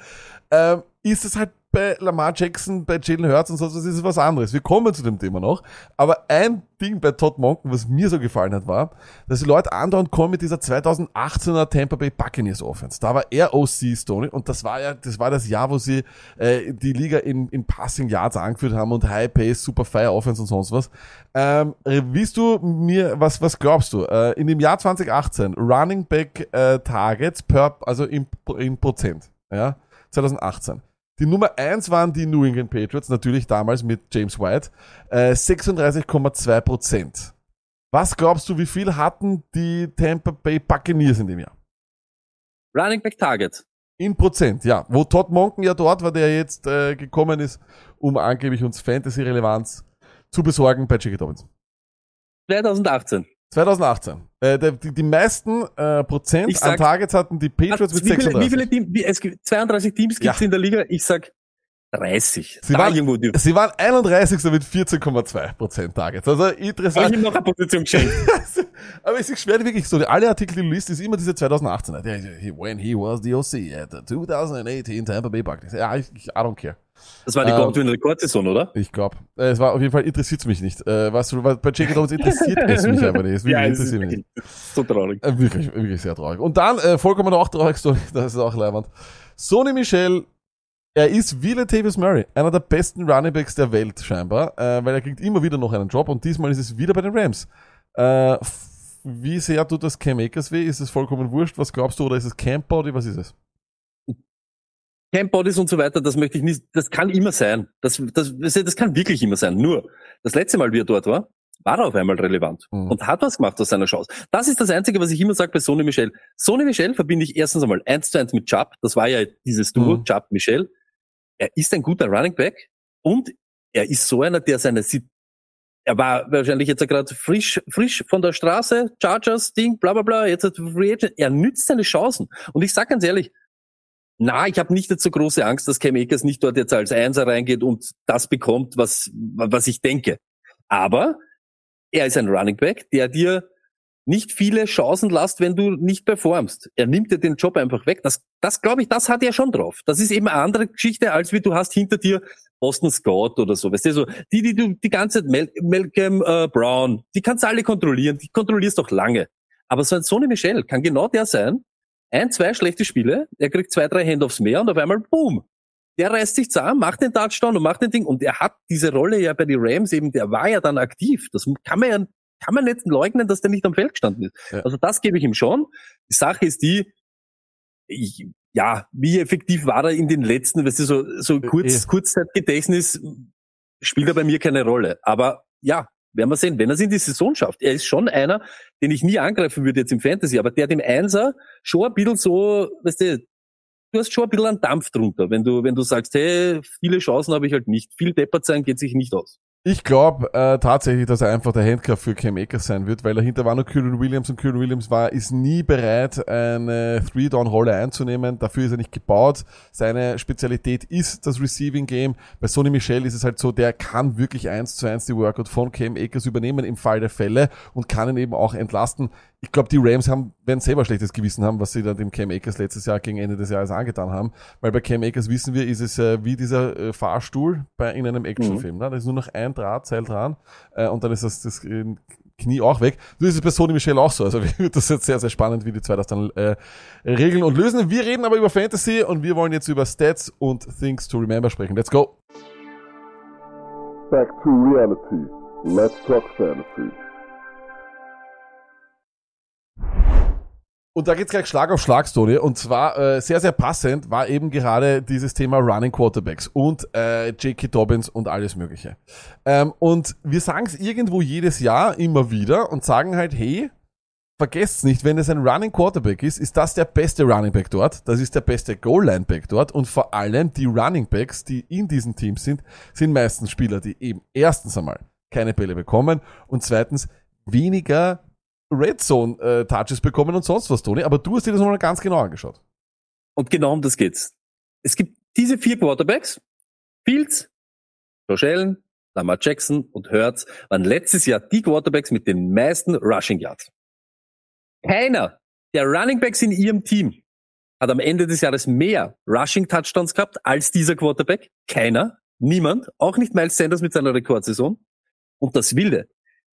ähm, ist es halt bei Lamar Jackson, bei Jalen Hurts und so, das ist was anderes. Wir kommen zu dem Thema noch. Aber ein Ding bei Todd Monken, was mir so gefallen hat, war, dass die Leute andauernd kommen mit dieser 2018er Tampa Bay Buccaneers Offense. Da war er OC Stoney und das war ja, das war das Jahr, wo sie äh, die Liga in, in Passing Yards angeführt haben und High Pace, Super Fire Offense und sonst was. Ähm, willst du mir, was, was glaubst du? Äh, in dem Jahr 2018, Running Back äh, Targets per, also in, in Prozent, ja, 2018. Die Nummer eins waren die New England Patriots, natürlich damals mit James White, äh, 36,2 Prozent. Was glaubst du, wie viel hatten die Tampa Bay Buccaneers in dem Jahr? Running Back Target. In Prozent, ja. Wo Todd Monken ja dort war, der jetzt äh, gekommen ist, um angeblich uns Fantasy-Relevanz zu besorgen bei J.K. Dobbins. 2018. 2018. Äh, die, die meisten äh, Prozent Ich an sag- Targets hatten die Patriots mit wie, viele, 36. wie viele Teams, wie, es gibt 32 Teams gibt's Ja. in der Liga? Ich sag 30. Sie waren-. Sie waren 31. mit 14,2 Prozent Targets. Also Habe ich interessant. ihm noch eine Position geschenkt. Aber es ist schwer wirklich so. Alle Artikel, die du liest, ist immer diese 2018. Der- he- When he was the OC at the 2018 Tampa Bay Buccaneers. Ja, ich, ich, I don't care. Das war die Ähm, Godwin-Rekordsaison, oder? Ich glaube. Äh, es war auf jeden Fall interessiert es mich nicht. Äh, was, was bei J.K. Dobbins interessiert es mich einfach nicht. Es wirklich es interessiert mich nicht. so traurig. Äh, wirklich, wirklich sehr traurig. Und dann, äh, vollkommen auch traurig, Story, das ist auch leibend. Sony Michel, er ist wie Latavius Murray, einer der besten Runningbacks der Welt scheinbar, äh, weil er kriegt immer wieder noch einen Job und diesmal ist es wieder bei den Rams. Äh, wie sehr tut das Cam Akers weh? Ist es vollkommen wurscht? Was glaubst du? Oder ist es Camp Body? Was ist es? Camp Bodies und so weiter, das möchte ich nicht, das kann immer sein. Das, das, das, kann wirklich immer sein. Nur, das letzte Mal, wie er dort war, war er auf einmal relevant Mhm. und hat was gemacht aus seiner Chance. Das ist das Einzige, was ich immer sage bei Sony Michel. Sony Michel verbinde ich erstens einmal eins zu eins mit Chubb. Das war ja dieses Duo, Mhm. Chubb Michel. Er ist ein guter Running Back und er ist so einer, der seine, er war wahrscheinlich jetzt gerade frisch, frisch von der Straße, Chargers, Ding, bla bla bla, jetzt hat er Free Agent. Er nützt seine Chancen. Und ich sag ganz ehrlich, na, ich habe nicht so große Angst, dass Cam Akers nicht dort jetzt als Einser reingeht und das bekommt, was, was ich denke. Aber er ist ein Running Back, der dir nicht viele Chancen lässt, wenn du nicht performst. Er nimmt dir den Job einfach weg. Das, das glaube ich, das hat er schon drauf. Das ist eben eine andere Geschichte, als wie du hast hinter dir Boston Scott oder so. Weißt du, so, die, die du die ganze Zeit, Mal Malcolm äh, Brown, die kannst du alle kontrollieren, die kontrollierst doch lange. Aber so ein Sonny Michel kann genau der sein, ein, zwei schlechte Spiele, er kriegt zwei, drei Handoffs mehr und auf einmal, boom, der reißt sich zusammen, macht den Touchdown und macht den Ding. Und er hat diese Rolle ja bei den Rams eben, der war ja dann aktiv. Das kann man ja, kann man nicht leugnen, dass der nicht am Feld gestanden ist. Ja. Also das gebe ich ihm schon. Die Sache ist die, ich, ja, wie effektiv war er in den letzten, weißt du, so, so kurz, eh. Kurzzeitgedächtnis spielt er bei mir keine Rolle. Aber ja, werden wir sehen, wenn er es in die Saison schafft. Er ist schon einer, den ich nie angreifen würde jetzt im Fantasy, aber der dem Einser schon ein bisschen so, weißt du, du hast schon ein bisschen einen Dampf drunter, wenn du, wenn du sagst, hey, viele Chancen habe ich halt nicht. Viel deppert sein geht sich nicht aus. Ich glaube äh, tatsächlich, dass er einfach der Handcuff für Cam Akers sein wird, weil dahinter war nur Kyron Williams und Kyron Williams war, ist nie bereit, eine Three-Down-Rolle einzunehmen. Dafür ist er nicht gebaut. Seine Spezialität ist das Receiving Game. Bei Sonny Michel ist es halt so, der kann wirklich eins zu eins die Workout von Cam Akers übernehmen im Fall der Fälle und kann ihn eben auch entlasten. Ich glaube, die Rams haben, werden selber schlechtes Gewissen haben, was sie da dem Cam Akers letztes Jahr gegen Ende des Jahres angetan haben. Weil bei Cam Akers wissen wir, ist es äh, wie dieser äh, Fahrstuhl bei, in einem Actionfilm. Ne? Da ist nur noch ein Drahtseil dran äh, und dann ist das, das äh, Knie auch weg. So ist es bei Sony Michel auch so. Also wird das jetzt sehr, sehr spannend, wie die zwei das dann äh, regeln und lösen. Wir reden aber über Fantasy und wir wollen jetzt über Stats und Things to Remember sprechen. Let's go! Back to reality. Let's talk fantasy. Und da geht's gleich Schlag auf Schlag, Tony. Und zwar äh, sehr, sehr passend war eben gerade dieses Thema Running Quarterbacks und äh, J.K. Dobbins und alles Mögliche. Ähm, und wir sagen es irgendwo jedes Jahr immer wieder und sagen halt, hey, vergesst nicht, wenn es ein Running Quarterback ist, ist das der beste Running Back dort. Das ist der beste Goal-Line-Back dort. Und vor allem die Running Backs, die in diesen Teams sind, sind meistens Spieler, die eben erstens einmal keine Bälle bekommen und zweitens weniger Red Zone äh, Touches bekommen und sonst was, Tony. Aber du hast dir das nochmal ganz genau angeschaut. Und genau um das geht's. Es gibt diese vier Quarterbacks. Fields, Josh Allen, Lamar Jackson und Hurts waren letztes Jahr die Quarterbacks mit den meisten Rushing Yards. Keiner der Running Backs in ihrem Team hat am Ende des Jahres mehr Rushing Touchdowns gehabt als dieser Quarterback. Keiner. Niemand. Auch nicht Miles Sanders mit seiner Rekordsaison. Und das Wilde.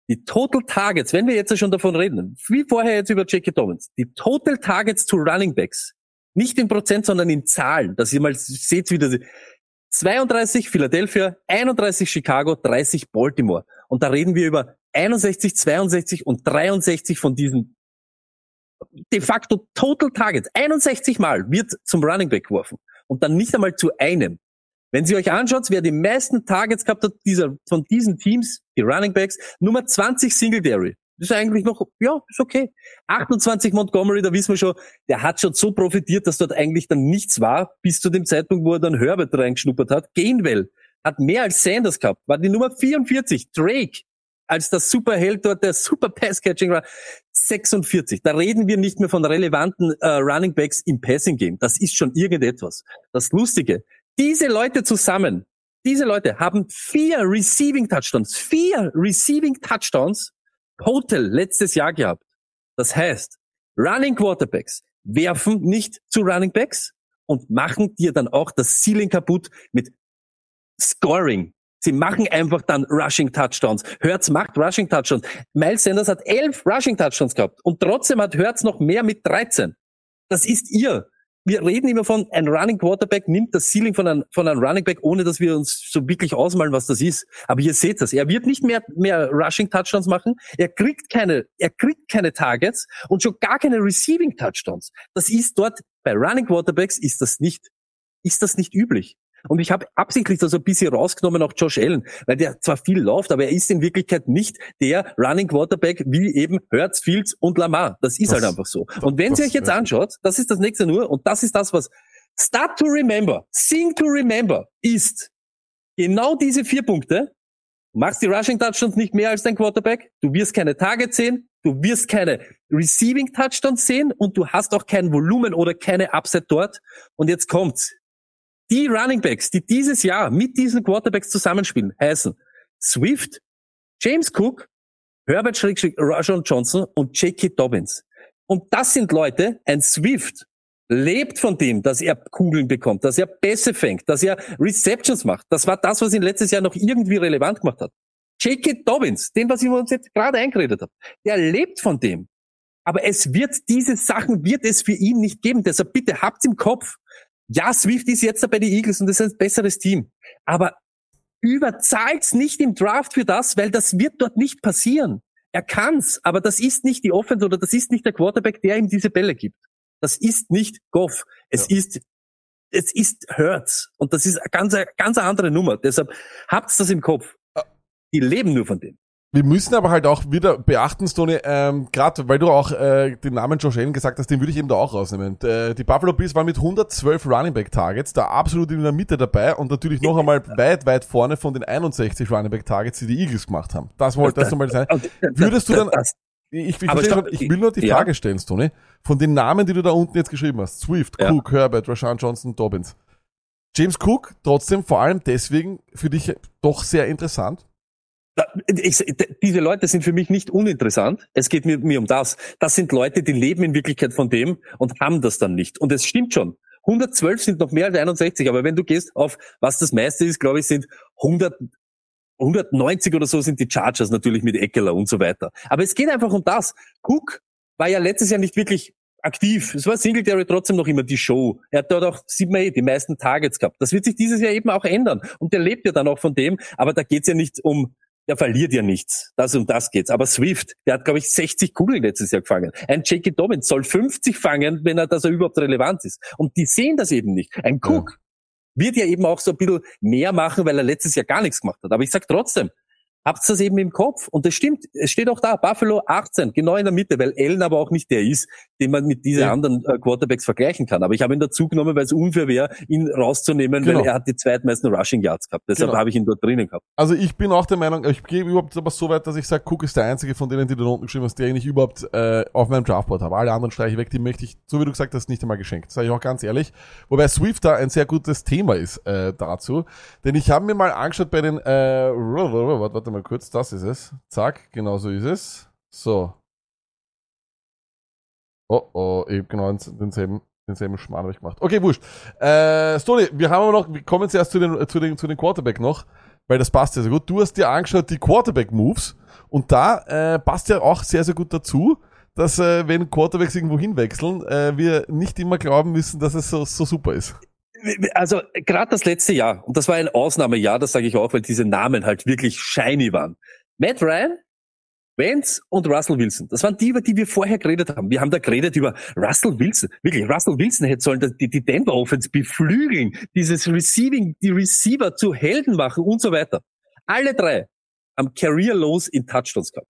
Die Total Targets, wenn wir jetzt schon davon reden, wie vorher jetzt über J.K. Dobbins, die Total Targets to Running Backs, nicht in Prozent, sondern in Zahlen, dass ihr mal seht, wie das 32 Philadelphia, 31 Chicago, 30 Baltimore. Und da reden wir über 61, 62 und 63 von diesen de facto Total Targets. 61 Mal wird zum Running Back geworfen. Und dann nicht einmal zu einem. Wenn Sie euch anschaut, wer die meisten Targets gehabt hat dieser, von diesen Teams, die Running Backs, Nummer 20 Singletary. Das ist eigentlich noch, ja, ist okay. 28 Montgomery, da wissen wir schon, der hat schon so profitiert, dass dort eigentlich dann nichts war, bis zu dem Zeitpunkt, wo er dann Herbert reingeschnuppert hat. Gainwell hat mehr als Sanders gehabt, war die Nummer 44. Drake, als das Superheld dort, der Super Pass-Catching war, 46. Da reden wir nicht mehr von relevanten äh, Running Backs im Passing Game. Das ist schon irgendetwas. Das Lustige, diese Leute zusammen, diese Leute haben vier Receiving Touchdowns, vier Receiving Touchdowns total letztes Jahr gehabt. Das heißt, Running Quarterbacks werfen nicht zu Running Backs und machen dir dann auch das Ceiling kaputt mit Scoring. Sie machen einfach dann Rushing Touchdowns. Hertz macht Rushing Touchdowns. Miles Sanders hat elf Rushing Touchdowns gehabt und trotzdem hat Hertz noch mehr mit 13. Das ist ihr. Wir reden immer von, ein Running Quarterback nimmt das Ceiling von einem, von einem Running Back, ohne dass wir uns so wirklich ausmalen, was das ist. Aber ihr seht das. Er wird nicht mehr, mehr Rushing Touchdowns machen. Er kriegt keine, er kriegt keine Targets und schon gar keine Receiving Touchdowns. Das ist dort, bei Running Quarterbacks ist das nicht, ist das nicht üblich. Und ich habe absichtlich da so ein bisschen rausgenommen, auch Josh Allen, weil der zwar viel läuft, aber er ist in Wirklichkeit nicht der Running Quarterback wie eben Hurts, Fields und Lamar. Das ist Das- halt einfach so. Und wenn das- ihr euch jetzt anschaut, das ist das nächste nur, und das ist das, was Start to remember, Sing to remember ist genau diese vier Punkte. Du machst die Rushing Touchdowns nicht mehr als dein Quarterback, du wirst keine Targets sehen, du wirst keine Receiving Touchdowns sehen und du hast auch kein Volumen oder keine Upside dort. Und jetzt kommt's. Die Running Backs, die dieses Jahr mit diesen Quarterbacks zusammenspielen, heißen Swift, James Cook, Herbert Rajon Johnson und J.K. Dobbins. Und das sind Leute, ein Swift lebt von dem, dass er Kugeln bekommt, dass er Pässe fängt, dass er Receptions macht. Das war das, was ihn letztes Jahr noch irgendwie relevant gemacht hat. J.K. Dobbins, den, was ich uns jetzt gerade eingeredet habe, der lebt von dem. Aber es wird diese Sachen, wird es für ihn nicht geben. Deshalb bitte habt's im Kopf. Ja, Swift ist jetzt bei den Eagles und das ist ein besseres Team. Aber überzahlt's nicht im Draft für das, weil das wird dort nicht passieren. Er kann's, aber das ist nicht die Offense oder das ist nicht der Quarterback, der ihm diese Bälle gibt. Das ist nicht Goff. Es ist, es ist Hurts. Und das ist eine ganz, ganz andere Nummer. Deshalb habt's das im Kopf. Die leben nur von dem. Wir müssen aber halt auch wieder beachten, Stoney, ähm, gerade weil du auch äh, den Namen Josh Allen gesagt hast, den würde ich eben da auch rausnehmen. Äh, die Buffalo Bills waren mit 112 Running Back Targets, da absolut in der Mitte dabei und natürlich noch einmal weit, weit vorne von den 61 Running Back Targets, die die Eagles gemacht haben. Das wollte das nochmal sein. Würdest du dann, ich, ich, verstehe stopp, ich will nur die ja. Frage stellen, Stoney, von den Namen, die du da unten jetzt geschrieben hast, Swift, Ja. Cook, Herbert, Rashawn Johnson, Dobbins. James Cook, trotzdem vor allem deswegen für dich doch sehr interessant. Ich, diese Leute sind für mich nicht uninteressant. Es geht mir, mir um das. Das sind Leute, die leben in Wirklichkeit von dem und haben das dann nicht. Und es stimmt schon. 112 sind noch mehr als 61, aber wenn du gehst auf, was das meiste ist, glaube ich, sind 100, 190 oder so sind die Chargers natürlich mit Eckler und so weiter. Aber es geht einfach um das. Cook war ja letztes Jahr nicht wirklich aktiv. Es war Singletary trotzdem noch immer die Show. Er hat dort auch, sieht man eh, die meisten Targets gehabt. Das wird sich dieses Jahr eben auch ändern. Und der lebt ja dann auch von dem. Aber da geht's ja nicht um, der verliert ja nichts. Das um das geht's. Aber Swift, der hat, glaube ich, 60 Kugeln letztes Jahr gefangen. Ein J.K. Dobbins soll 50 fangen, wenn er, dass er überhaupt relevant ist. Und die sehen das eben nicht. Ein Cook wird ja eben auch so ein bisschen mehr machen, weil er letztes Jahr gar nichts gemacht hat. Aber ich sag trotzdem, habt das eben im Kopf. Und das stimmt, es steht auch da, Buffalo 18, genau in der Mitte, weil Allen aber auch nicht der ist, den man mit diesen Ja. anderen äh, Quarterbacks vergleichen kann. Aber ich habe ihn dazu genommen, weil es unfair wäre, ihn rauszunehmen, Genau. weil er hat die zweitmeisten Rushing Yards gehabt. Deshalb Genau. habe ich ihn dort drinnen gehabt. Also ich bin auch der Meinung, ich gehe überhaupt aber so weit, dass ich sage, Cook ist der einzige von denen, die du da unten geschrieben hast, der ich überhaupt äh, auf meinem Draftboard habe. Alle anderen streiche ich weg, die möchte ich, so wie du gesagt hast, nicht einmal geschenkt. Sage ich auch ganz ehrlich. Wobei Swift da ein sehr gutes Thema ist äh, dazu. Denn ich habe mir mal angeschaut bei den, äh, warte, warte mal kurz, das ist es. Zack, genau so ist es. So. Oh oh, ich hab genau denselben, denselben Schmarrn habe ich gemacht. Okay, wurscht. Äh, Stoli, wir haben aber noch, wir kommen zuerst zu den, zu den, zu den Quarterback noch, weil das passt ja sehr gut. Du hast dir angeschaut die Quarterback-Moves und da äh, passt ja auch sehr, sehr gut dazu, dass äh, wenn Quarterbacks irgendwo hinwechseln, äh, wir nicht immer glauben müssen, dass es so, so super ist. Also gerade das letzte Jahr, und das war ein Ausnahmejahr, das sage ich auch, weil diese Namen halt wirklich shiny waren. Matt Ryan, Vance und Russell Wilson. Das waren die, über die wir vorher geredet haben. Wir haben da geredet über Russell Wilson. Wirklich, Russell Wilson hätte sollen die, die Denver Offense beflügeln, dieses Receiving, die Receiver zu Helden machen und so weiter. Alle drei haben Career Lows in Touchdowns gehabt.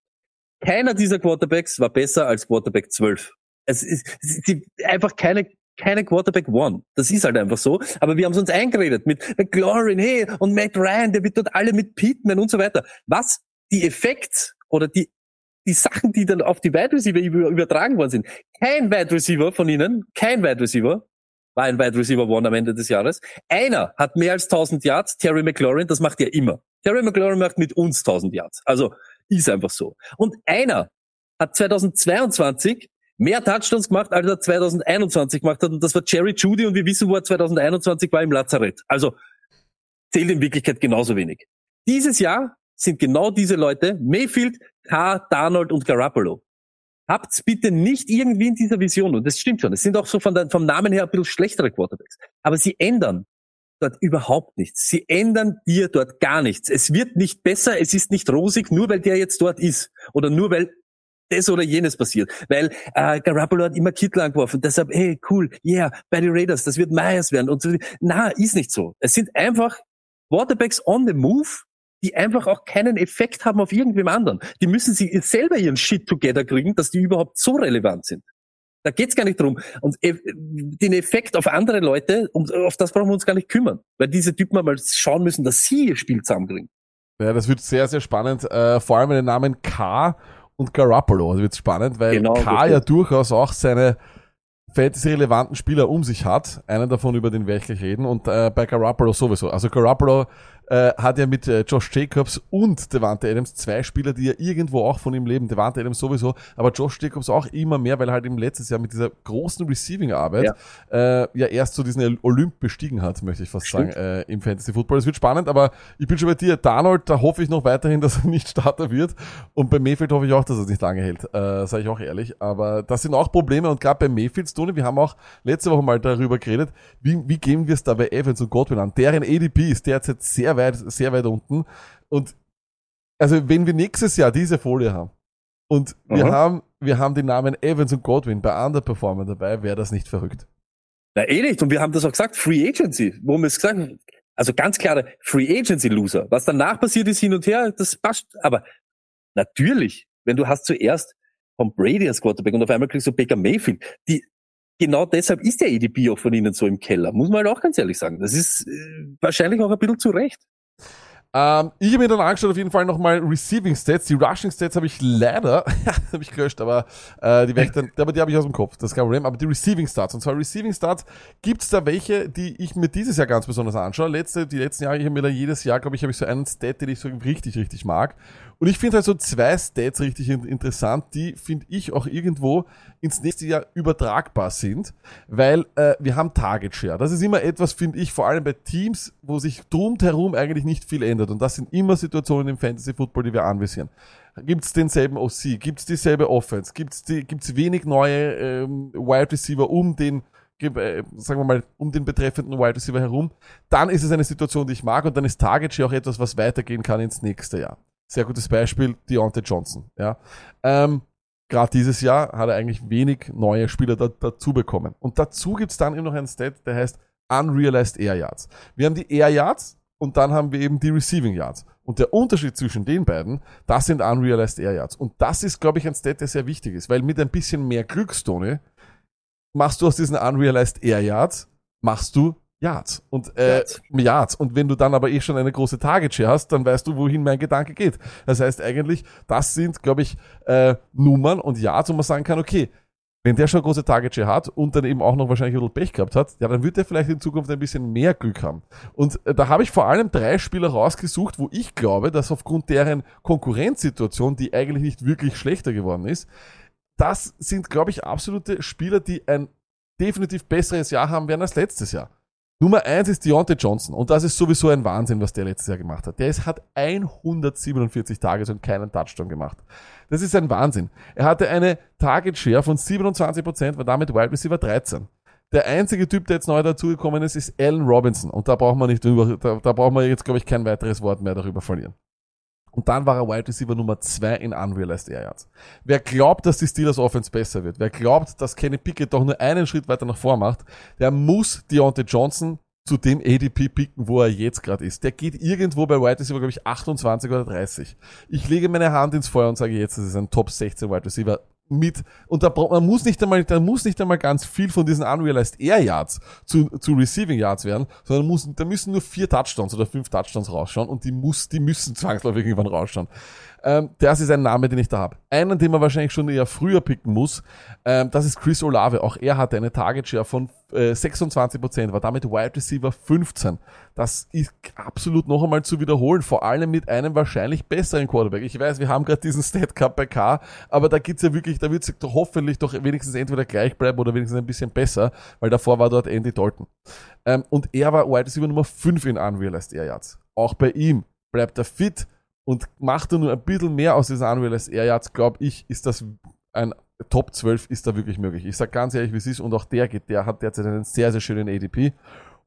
Keiner dieser Quarterbacks war besser als Quarterback 12. Es ist, es ist einfach keine keine Quarterback One. Das ist halt einfach so. Aber wir haben es uns eingeredet mit McLaurin, hey, und Matt Ryan, der wird dort alle mit Pittman und so weiter. Was die Effekte oder die, die Sachen, die dann auf die Wide Receiver über- übertragen worden sind. Kein Wide Receiver von ihnen, kein Wide Receiver, war ein Wide Receiver One am Ende des Jahres. Einer hat mehr als 1000 Yards, Terry McLaurin, das macht er immer. Terry McLaurin macht mit uns 1000 Yards. Also, ist einfach so. Und einer hat 2022 mehr Touchdowns gemacht, als er 2021 gemacht hat. Und das war Jerry Judy. Und wir wissen, wo er 2021 war im Lazarett. Also zählt in Wirklichkeit genauso wenig. Dieses Jahr sind genau diese Leute Mayfield, Carr, Darnold und Garoppolo. habt's bitte nicht irgendwie in dieser Vision, und das stimmt schon, es sind auch so der, vom Namen her ein bisschen schlechtere Quarterbacks, aber sie ändern dort überhaupt nichts. Sie ändern dir dort gar nichts. Es wird nicht besser, es ist nicht rosig, nur weil der jetzt dort ist oder nur weil das oder jenes passiert. Weil äh, Garoppolo hat immer Kittel angeworfen. Deshalb, hey, cool, yeah, bei den Raiders, das wird Myers werden. Und so. Na, ist nicht so. Es sind einfach Quarterbacks on the move, die einfach auch keinen Effekt haben auf irgendwem anderen. Die müssen sich selber ihren Shit together kriegen, dass die überhaupt so relevant sind. Da geht's gar nicht drum. Und e- den Effekt auf andere Leute, auf das brauchen wir uns gar nicht kümmern. Weil diese Typen mal schauen müssen, dass sie ihr Spiel zusammenkriegen. Ja, das wird sehr, sehr spannend. Äh, vor allem mit den Namen K und Garoppolo. Das wird spannend, weil Genau, K ja durchaus auch seine fantasy-relevanten Spieler um sich hat. Einen davon, über den werde ich gleich reden. Und äh, bei Garoppolo sowieso. Also Garoppolo äh, hat ja mit äh, Josh Jacobs und Devante Adams zwei Spieler, die ja irgendwo auch von ihm leben. Devante Adams sowieso, aber Josh Jacobs auch immer mehr, weil er halt im letztes Jahr mit dieser großen Receiving-Arbeit Ja. äh, ja erst so diesen Olymp bestiegen hat, möchte ich fast Stimmt. sagen, äh, im Fantasy Football. Es wird spannend, aber ich bin schon bei dir. Darnold, da hoffe ich noch weiterhin, dass er nicht Starter wird. Und bei Mayfield hoffe ich auch, dass er es nicht lange hält, äh, sage ich auch ehrlich. Aber das sind auch Probleme und gerade bei Mayfield, Tony, wir haben auch letzte Woche mal darüber geredet, wie, wie gehen wir es da bei Evans und Godwin an? Deren ADP ist derzeit sehr weit, sehr weit unten. Und also wenn wir nächstes Jahr diese Folie haben und wir Aha. haben, wir haben den Namen Evans und Godwin bei Underperformer dabei, wäre das nicht verrückt. Na eh nicht. Und wir haben das auch gesagt, Free Agency, wo wir es gesagt haben. Also ganz klare Free Agency Loser. Was danach passiert ist hin und her, das passt. Aber natürlich, wenn du hast zuerst vom Brady als Quarterback und auf einmal kriegst du Baker Mayfield, die genau deshalb ist der EDP auch von ihnen so im Keller. Muss man halt auch ganz ehrlich sagen. Das ist äh, wahrscheinlich auch ein bisschen zu Recht. Ähm, ich habe mir dann angeschaut, auf jeden Fall nochmal Receiving Stats. Die Rushing Stats habe ich leider, habe ich gelöscht, aber äh, die, dann, aber die habe ich aus dem Kopf, das ist kein Problem. Aber die Receiving Stats, und zwar Receiving Stats, gibt's da welche, die ich mir dieses Jahr ganz besonders anschaue. Letzte, die letzten Jahre, ich habe mir da jedes Jahr, glaube ich, habe ich so einen Stat, den ich so richtig, richtig mag. Und ich finde halt so zwei Stats richtig in- interessant, die, finde ich, auch irgendwo ins nächste Jahr übertragbar sind, weil äh, wir haben Target Share. Das ist immer etwas, finde ich, vor allem bei Teams, wo sich drumherum eigentlich nicht viel ändert. Und das sind immer Situationen im Fantasy Football, die wir anvisieren. Gibt's denselben OC? Gibt's dieselbe Offense? Gibt's die, gibt's wenig neue ähm, Wide Receiver um den äh, sagen wir mal, um den betreffenden Wide Receiver herum, dann ist es eine Situation, die ich mag und dann ist Target auch etwas, was weitergehen kann ins nächste Jahr. Sehr gutes Beispiel, Deontay Johnson. Ja. Ähm, Gerade dieses Jahr hat er eigentlich wenig neue Spieler da, dazu bekommen. Und dazu gibt's dann eben noch einen Stat, der heißt Unrealized Air Yards. Wir haben die Air Yards und dann haben wir eben die Receiving Yards. Und der Unterschied zwischen den beiden, das sind Unrealized Air Yards. Und das ist, glaube ich, ein Stat, der sehr wichtig ist, weil mit ein bisschen mehr Glückstone machst du aus diesen Unrealized Air Yards, machst du Yards. Und, äh, Yards. Yards. Und wenn du dann aber eh schon eine große Target Share hast, dann weißt du, wohin mein Gedanke geht. Das heißt eigentlich, das sind, glaube ich, äh, Nummern und Yards, wo man sagen kann, okay, wenn der schon große Target Share hat und dann eben auch noch wahrscheinlich ein bisschen Pech gehabt hat, ja, dann wird er vielleicht in Zukunft ein bisschen mehr Glück haben. Und äh, da habe ich vor allem drei Spieler rausgesucht, wo ich glaube, dass aufgrund deren Konkurrenzsituation, die eigentlich nicht wirklich schlechter geworden ist, das sind, glaube ich, absolute Spieler, die ein definitiv besseres Jahr haben werden als letztes Jahr. Nummer eins ist Deontay Johnson und das ist sowieso ein Wahnsinn, was der letztes Jahr gemacht hat. Der ist, hat 147 Tage und keinen Touchdown gemacht. Das ist ein Wahnsinn. Er hatte eine Target Share von 27%, war damit Wide Receiver 13. Der einzige Typ, der jetzt neu dazugekommen ist, ist Allen Robinson. Und da braucht man nicht da, da braucht man jetzt, glaube ich, kein weiteres Wort mehr darüber verlieren. Und dann war er Wide Receiver Nummer 2 in Unrealized Air Yards. Wer glaubt, dass die Steelers Offense besser wird, wer glaubt, dass Kenny Pickett doch nur einen Schritt weiter nach vor macht, der muss Deontay Johnson zu dem ADP picken, wo er jetzt gerade ist. Der geht irgendwo bei Wide Receiver, glaube ich, 28 oder 30. Ich lege meine Hand ins Feuer und sage jetzt, das ist ein Top 16 Wide Receiver mit, und da braucht, man muss nicht einmal, da muss nicht einmal ganz viel von diesen Unrealized Air Yards zu, zu Receiving Yards werden, sondern muss, da müssen nur vier Touchdowns oder fünf Touchdowns rausschauen und die muss, die müssen zwangsläufig irgendwann rausschauen. Ähm, das ist ein Name, den ich da habe. Einen, den man wahrscheinlich schon eher früher picken muss, ähm, das ist Chris Olave. Auch er hatte eine Target Share von äh, 26%, war damit Wide Receiver 15. Das ist absolut noch einmal zu wiederholen, vor allem mit einem wahrscheinlich besseren Quarterback. Ich weiß, wir haben gerade diesen Stat Cup bei K, aber da gibt's ja wirklich, da wird's doch hoffentlich doch wenigstens entweder gleich bleiben oder wenigstens ein bisschen besser, weil davor war dort Andy Dalton. Ähm, und er war Wide Receiver Nummer 5 in Unrealized Air Yards. Auch bei ihm bleibt er fit und macht er nur ein bisschen mehr aus diesen Unrealized Air Yards, glaube ich, ist das ein Top 12 ist da wirklich möglich. Ich sag ganz ehrlich, wie es ist, und auch der geht, der hat derzeit einen sehr, sehr schönen ADP.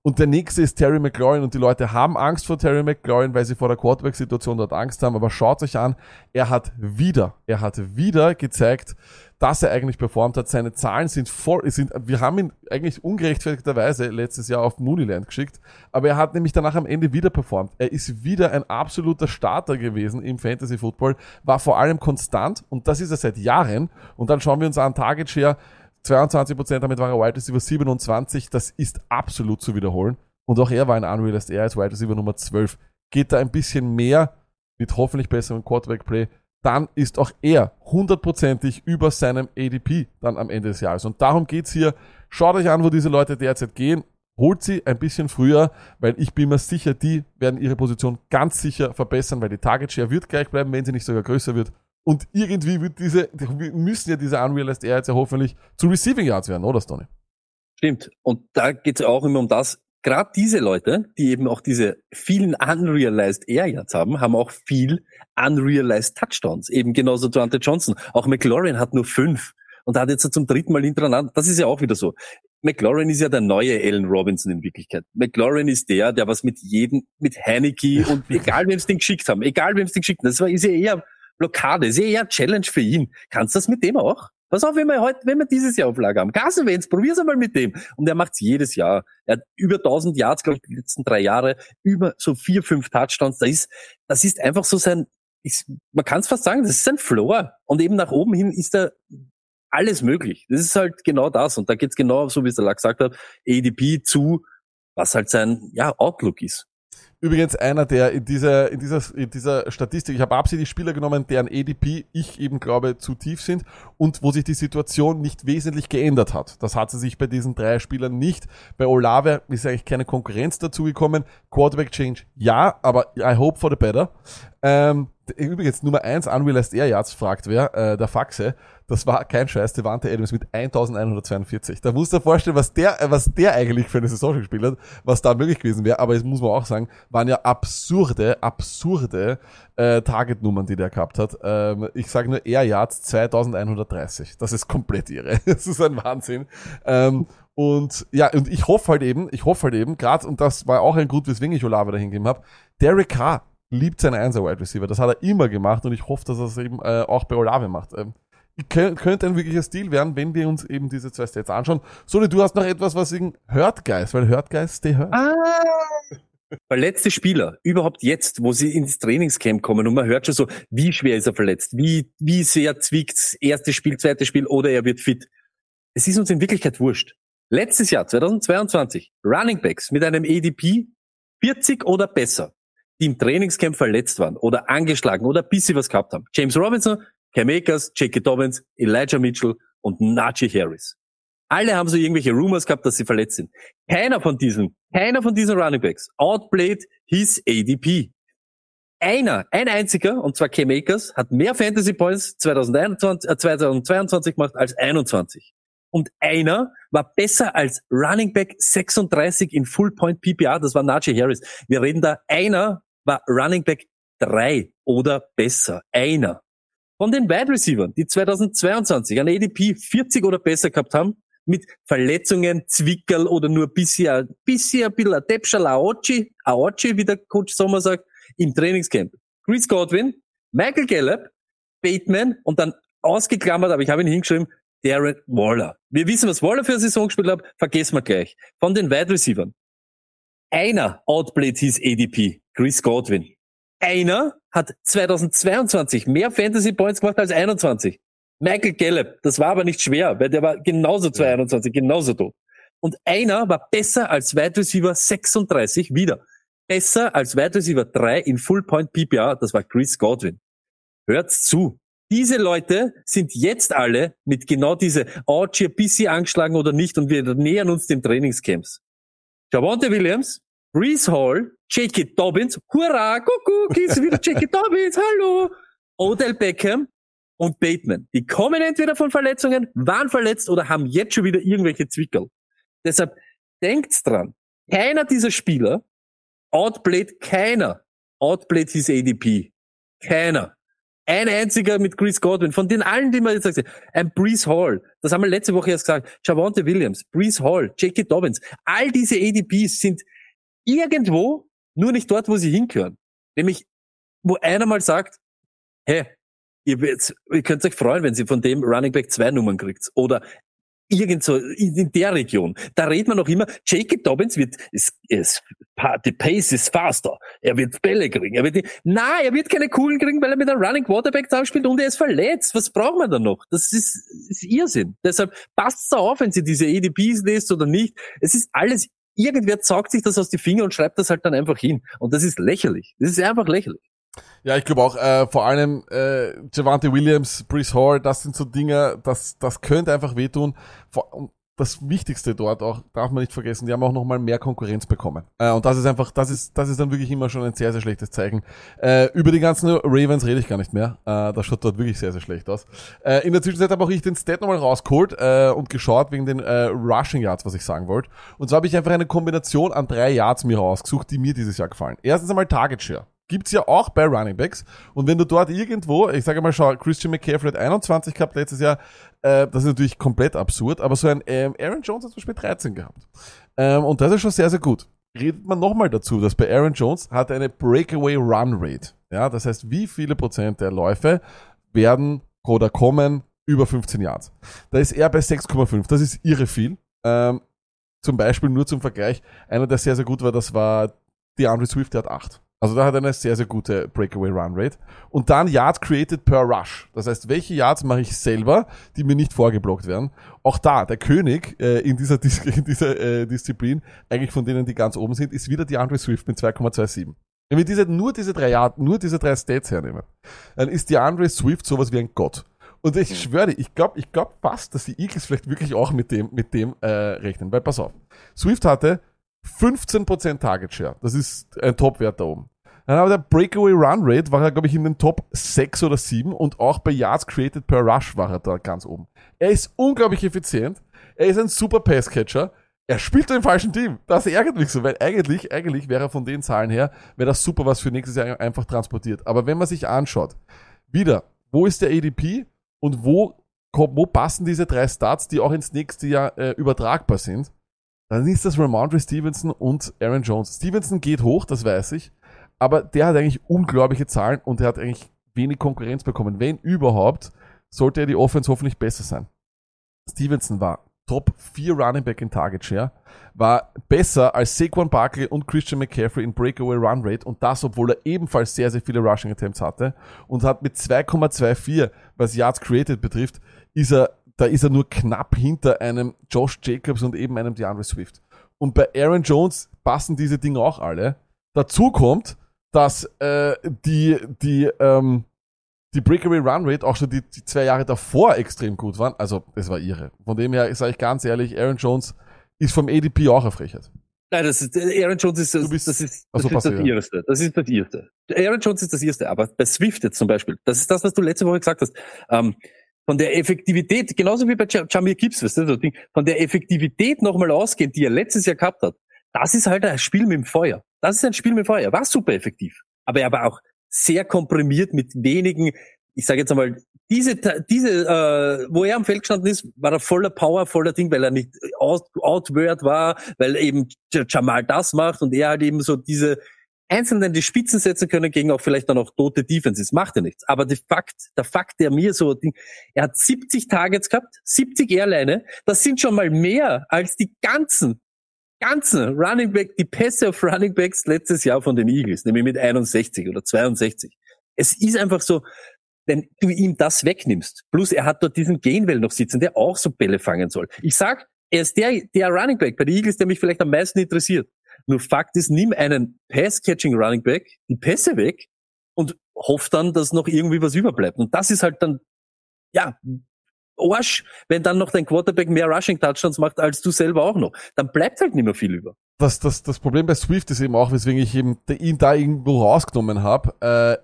Und der nächste ist Terry McLaurin und die Leute haben Angst vor Terry McLaurin, weil sie vor der Quarterback-Situation dort Angst haben. Aber schaut euch an, er hat wieder, er hat wieder gezeigt, dass er eigentlich performt hat. Seine Zahlen sind voll, sind, wir haben ihn eigentlich ungerechtfertigterweise letztes Jahr auf Mooneyland geschickt, aber er hat nämlich danach am Ende wieder performt. Er ist wieder ein absoluter Starter gewesen im Fantasy Football, war vor allem konstant und das ist er seit Jahren. Und dann schauen wir uns an Target Share 22%, damit war er Wide Receiver 27, das ist absolut zu wiederholen. Und auch er war ein Unrealized, er ist Wide Receiver Nummer 12. Geht da ein bisschen mehr mit hoffentlich besserem Quarterback-Play, dann ist auch er hundertprozentig über seinem ADP dann am Ende des Jahres. Und darum geht's hier. Schaut euch an, wo diese Leute derzeit gehen. Holt sie ein bisschen früher, weil ich bin mir sicher, die werden ihre Position ganz sicher verbessern, weil die Target Share wird gleich bleiben, wenn sie nicht sogar größer wird. Und irgendwie wird diese, müssen ja diese Unrealized Air jetzt ja hoffentlich zu Receiving Yards werden, oder Stoney? Stimmt. Und da geht es auch immer um das, gerade diese Leute, die eben auch diese vielen unrealized Air Yards haben, haben auch viel unrealized Touchdowns. Eben genauso Dante Johnson. Auch McLaurin hat nur fünf und hat jetzt zum dritten Mal hintereinander, das ist ja auch wieder so. McLaurin ist ja der neue Allen Robinson in Wirklichkeit. McLaurin ist der, der was mit jedem, mit Heineke und egal wem es den geschickt haben, egal wem es den geschickt haben, das war, ist ja eher Blockade, ist ja eher Challenge für ihn. Kannst du das mit dem auch? Pass auf, wenn wir heute, wenn wir dieses Jahr Auflage haben. Carson Wentz, probier's einmal mit dem. Und er macht's jedes Jahr. Er hat über 1000 Yards, glaube ich, die letzten drei Jahre, über so vier, fünf Touchdowns. Das ist, das ist einfach so sein, ist, man kann es fast sagen, das ist sein Floor. Und eben nach oben hin ist da alles möglich. Das ist halt genau das. Und da geht's genau, so wie es der Lack gesagt hat, ADP zu, was halt sein, ja, Outlook ist. Übrigens einer, der in dieser, in dieser, in dieser Statistik, ich habe absichtlich Spieler genommen, deren ADP ich eben glaube zu tief sind und wo sich die Situation nicht wesentlich geändert hat. Das hat sie sich bei diesen drei Spielern nicht. Bei Olave ist eigentlich keine Konkurrenz dazugekommen. Quarterback Change ja, aber I hope for the better. Ähm, übrigens Nummer eins Unrealized Air Yards fragt wer, äh, der Faxe. Das war kein Scheiß, Devante Adams mit 1142. Da musst du dir vorstellen, was der, äh, was der eigentlich für eine Saison gespielt hat, was da möglich gewesen wäre. Aber jetzt muss man auch sagen, waren ja absurde, absurde äh, Target-Nummern, die der gehabt hat. Ähm, ich sage nur Air Yards 2130. Das ist komplett irre. das ist ein Wahnsinn. Ähm, und ja, und ich hoffe halt eben, ich hoffe halt eben, gerade, und das war auch ein Grund, weswegen ich Olave dahin gegeben habe, Derek Carr liebt seinen Einser Wide Receiver. Das hat er immer gemacht und ich hoffe, dass er es eben äh, auch bei Olave macht. Ähm, könnte ein wirklicher Stil werden, wenn wir uns eben diese zwei Stats anschauen. Soli, du hast noch etwas, was wegen Hurt Guys, weil Hurt Guys, stay hurt. Ah. Verletzte Spieler, überhaupt jetzt, wo sie ins Trainingscamp kommen und man hört schon so, wie schwer ist er verletzt, wie, wie sehr zwickt's, erstes Spiel, zweites Spiel oder er wird fit. Es ist uns in Wirklichkeit wurscht. Letztes Jahr, 2022, Running Backs mit einem ADP 40 oder besser, die im Trainingscamp verletzt waren oder angeschlagen oder bis sie was gehabt haben. James Robinson, Cam Akers, J.K. Dobbins, Elijah Mitchell und Najee Harris. Alle haben so irgendwelche Rumors gehabt, dass sie verletzt sind. Keiner von diesen, keiner von diesen Running Backs outplayed his ADP. Einer, ein einziger, und zwar Cam Akers, hat mehr Fantasy Points 2021, äh, 2022 gemacht als 21. Und einer war besser als Running Back 36 in Full Point PPR, das war Najee Harris. Wir reden da, einer war Running Back 3 oder besser. Einer. Von den Wide Receivers, die 2022 ein ADP 40 oder besser gehabt haben, mit Verletzungen, Zwickerl oder nur bisher, bisher ein bisschen ein Depschal Aochi, Aochi, wie der Coach Sommer sagt, im Trainingscamp. Chris Godwin, Michael Gallup, Bateman und dann ausgeklammert, aber ich habe ihn hingeschrieben, Darren Waller. Wir wissen, was Waller für eine Saison gespielt hat, vergessen wir gleich. Von den Wide Receivers. Einer outplayed his ADP, Chris Godwin. Einer hat 2022 mehr Fantasy Points gemacht als 21. Michael Gallup, das war aber nicht schwer, weil der war genauso 22, genauso tot. Und einer war besser als Wide Receiver 36 wieder. Besser als Wide Receiver 3 in Full Point PPR, das war Chris Godwin. Hört's zu. Diese Leute sind jetzt alle mit genau diese, oh, bisschen angeschlagen oder nicht und wir nähern uns dem Trainingscamps. Javonte Williams, Brees Hall, J.K. Dobbins, hurra, Kuckuck, ist wieder J.K. Dobbins, hallo. Odell Beckham und Bateman. Die kommen entweder von Verletzungen, waren verletzt oder haben jetzt schon wieder irgendwelche Zwickel. Deshalb denkt's dran. Keiner dieser Spieler outplayed keiner. Outplayed his ADP. Keiner. Ein einziger mit Chris Godwin. Von den allen, die man jetzt sagt, ein Breeze Hall. Das haben wir letzte Woche erst gesagt. Javante Williams, Breeze Hall, J.K. Dobbins. All diese ADPs sind irgendwo, nur nicht dort, wo sie hingehören. Nämlich, wo einer mal sagt, hey, ihr, werdet- ihr könnt euch freuen, wenn sie von dem Running Back zwei Nummern kriegt. Oder irgend so in der Region. Da redet man noch immer, J.K. Dobbins wird, ist, ist, the pace is faster. Er wird Bälle kriegen. Er wird, na, er wird keine coolen kriegen, weil er mit einem Running Quarterback zusammenspielt und er ist verletzt. Was braucht man dann noch? Das ist, ist Irrsinn. Deshalb passt da auf, wenn Sie diese EDPs lest oder nicht. Es ist alles, irgendwer zaugt sich das aus die Finger und schreibt das halt dann einfach hin. Und das ist lächerlich. Das ist einfach lächerlich. Ja, ich glaube auch, äh, vor allem äh, Javante Williams, Brees Hall, das sind so Dinge, das, das könnte einfach wehtun. Vor, das Wichtigste dort auch, darf man nicht vergessen, die haben auch nochmal mehr Konkurrenz bekommen. Äh, und das ist einfach, das ist, das ist dann wirklich immer schon ein sehr, sehr schlechtes Zeichen. Äh, über die ganzen Ravens rede ich gar nicht mehr. Äh, das schaut dort wirklich sehr, sehr schlecht aus. Äh, in der Zwischenzeit habe auch ich den Stat nochmal rausgeholt äh, und geschaut wegen den äh, Rushing Yards, was ich sagen wollte. Und so habe ich einfach eine Kombination an drei Yards mir rausgesucht, die mir dieses Jahr gefallen. Erstens einmal Target Share. Gibt's ja auch bei Running Backs. Und wenn du dort irgendwo, ich sage mal, schau, Christian McCaffrey hat 21 gehabt letztes Jahr, äh, das ist natürlich komplett absurd, aber so ein ähm, Aaron Jones hat zum Beispiel 13 gehabt. Ähm, und das ist schon sehr, sehr gut. Redet man nochmal dazu, dass bei Aaron Jones hat er eine Breakaway Run Rate. Ja, das heißt, wie viele Prozent der Läufe werden oder kommen über 15 Yards. Da ist er bei 6,5. Das ist irre viel. Ähm, zum Beispiel nur zum Vergleich, einer, der sehr, sehr gut war, das war DeAndre Swift, der hat 8. Also da hat er eine sehr, sehr gute Breakaway Run Rate. Und dann Yards created per Rush. Das heißt, welche Yards mache ich selber, die mir nicht vorgeblockt werden. Auch da, der König äh, in dieser, Dis in dieser äh, Disziplin, eigentlich von denen, die ganz oben sind, ist wieder DeAndre Swift mit 2,27. Wenn wir diese, nur diese drei Yard, nur diese drei Stats hernehmen, dann ist DeAndre Swift sowas wie ein Gott. Und ich schwöre dir, ich glaube ich glaub fast, dass die Eagles vielleicht wirklich auch mit dem, mit dem äh, rechnen. Weil pass auf, Swift hatte 15% Target Share. Das ist ein Top-Wert da oben. Dann aber der Breakaway Run Rate war er, glaube ich, in den Top 6 oder 7 und auch bei Yards Created per Rush war er da ganz oben. Er ist unglaublich effizient. Er ist ein super Passcatcher. Er spielt im falschen Team. Das ärgert mich so, weil eigentlich, eigentlich wäre er von den Zahlen her, wäre das super was für nächstes Jahr einfach transportiert. Aber wenn man sich anschaut, wieder, wo ist der ADP und wo, wo passen diese drei Starts, die auch ins nächste Jahr äh, übertragbar sind, dann ist das Ramondre Stevenson und Aaron Jones. Stevenson geht hoch, das weiß ich, aber der hat eigentlich unglaubliche Zahlen und er hat eigentlich wenig Konkurrenz bekommen. Wenn überhaupt, sollte er die Offense hoffentlich besser sein. Stevenson war Top 4 Running Back in Target Share, war besser als Saquon Barkley und Christian McCaffrey in Breakaway Run Rate und das, obwohl er ebenfalls sehr, sehr viele Rushing Attempts hatte und hat mit 2,24, was Yards Created betrifft, ist er, da ist er nur knapp hinter einem Josh Jacobs und eben einem DeAndre Swift. Und bei Aaron Jones passen diese Dinge auch alle. Dazu kommt, dass äh, die, die, ähm, die Breakaway Run Rate auch schon die, die zwei Jahre davor extrem gut waren. Also, es war ihre. Von dem her sage ich ganz ehrlich, Aaron Jones ist vom ADP auch eine Frechheit. Nein, das ist, Aaron Jones ist, das, bist- das ist, das, so, ist das ja. Erste. Das ist das Erste. Aaron Jones ist das Erste. Aber bei Swift jetzt zum Beispiel, das ist das, was du letzte Woche gesagt hast. Ähm, von der Effektivität, genauso wie bei Ja- Jamir Gibbs, weißt du, das Ding, von der Effektivität nochmal ausgehend, die er letztes Jahr gehabt hat, das ist halt ein Spiel mit dem Feuer. Das ist ein Spiel mit dem Feuer. Er war super effektiv. Aber er war auch sehr komprimiert mit wenigen, ich sage jetzt einmal, diese, diese, äh, wo er am Feld gestanden ist, war er voller Power, voller Ding, weil er nicht out, outward war, weil eben Jamal das macht und er halt eben so diese Einzelnen die Spitzen setzen können gegen auch vielleicht dann auch tote Defenses. Macht ja nichts. Aber der Fakt, der Fakt, der mir so, er hat 70 Targets gehabt, 70 Airline, das sind schon mal mehr als die ganzen, ganzen Running Back, die Pässe auf Running Backs letztes Jahr von den Eagles, nämlich mit 61 oder 62. Es ist einfach so, wenn du ihm das wegnimmst, plus er hat dort diesen Gainwell noch sitzen, der auch so Bälle fangen soll. Ich sag, er ist der, der Running Back bei den Eagles, der mich vielleicht am meisten interessiert. Nur Fakt ist, nimm einen Pass-Catching Running Back, die Pässe weg und hoff dann, dass noch irgendwie was überbleibt. Und das ist halt dann, ja, Arsch, wenn dann noch dein Quarterback mehr Rushing Touchdowns macht als du selber auch noch. Dann bleibt halt nicht mehr viel über. Das, das, das Problem bei Swift ist eben auch, weswegen ich eben ihn da irgendwo rausgenommen habe,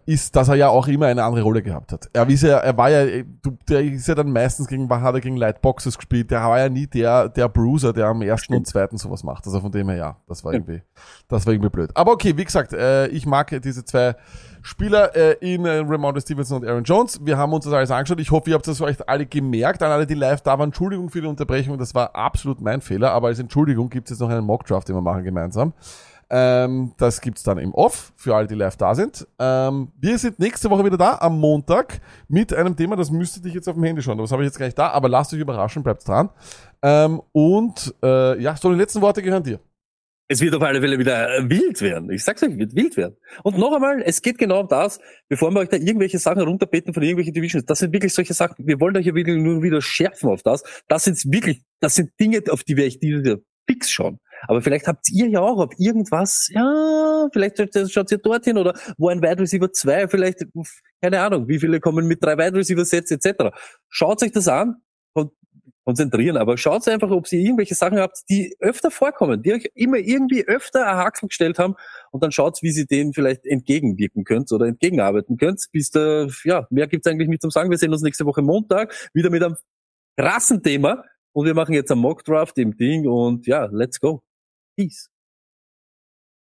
äh, ist, dass er ja auch immer eine andere Rolle gehabt hat. Er, ist ja, er war ja, du, der ist ja dann meistens gegen, hat er gegen Lightboxes gespielt, der war ja nie der, der Bruiser, der am ersten und zweiten sowas macht. Also von dem her, ja, das war irgendwie, das war irgendwie blöd. Aber okay, wie gesagt, äh, ich mag diese zwei Spieler äh, in äh, Ramondre Stevenson und Aaron Jones. Wir haben uns das alles angeschaut. Ich hoffe, ihr habt das euch alle gemerkt. An alle, die live da waren, Entschuldigung für die Unterbrechung. Das war absolut mein Fehler. Aber als Entschuldigung gibt es jetzt noch einen Mockdraft, den wir machen gemeinsam. Ähm, das gibt's dann im Off für alle, die live da sind. Ähm, wir sind nächste Woche wieder da, am Montag, mit einem Thema, das müsstet ihr jetzt auf dem Handy schauen. Das habe ich jetzt gar nicht da, aber lasst euch überraschen, bleibt dran. Ähm, und äh, ja, so die letzten Worte gehören dir. Es wird auf alle Fälle wieder wild werden. Ich sag's euch, wird wild werden. Und noch einmal, es geht genau um das, bevor wir euch da irgendwelche Sachen runterbeten von irgendwelchen Divisions. Das sind wirklich solche Sachen. Wir wollen euch ja wirklich nur wieder schärfen auf das. Das sind wirklich, das sind Dinge, auf die wir echt wieder fix schauen. Aber vielleicht habt ihr ja auch auf irgendwas, ja, vielleicht schaut ihr dorthin oder wo ein Wide Receiver 2, vielleicht, keine Ahnung, wie viele kommen mit drei Wide Receiver Sets etc. Schaut euch das an, kon- konzentrieren, aber schaut einfach, ob ihr irgendwelche Sachen habt, die öfter vorkommen, die euch immer irgendwie öfter ein Haken gestellt haben und dann schaut, wie sie denen vielleicht entgegenwirken könnt oder entgegenarbeiten könnt. Bis da, ja, mehr gibt's eigentlich nicht zum Sagen. Wir sehen uns nächste Woche Montag wieder mit einem krassen Thema und wir machen jetzt einen Mock Draft im Ding und ja, let's go. Peace.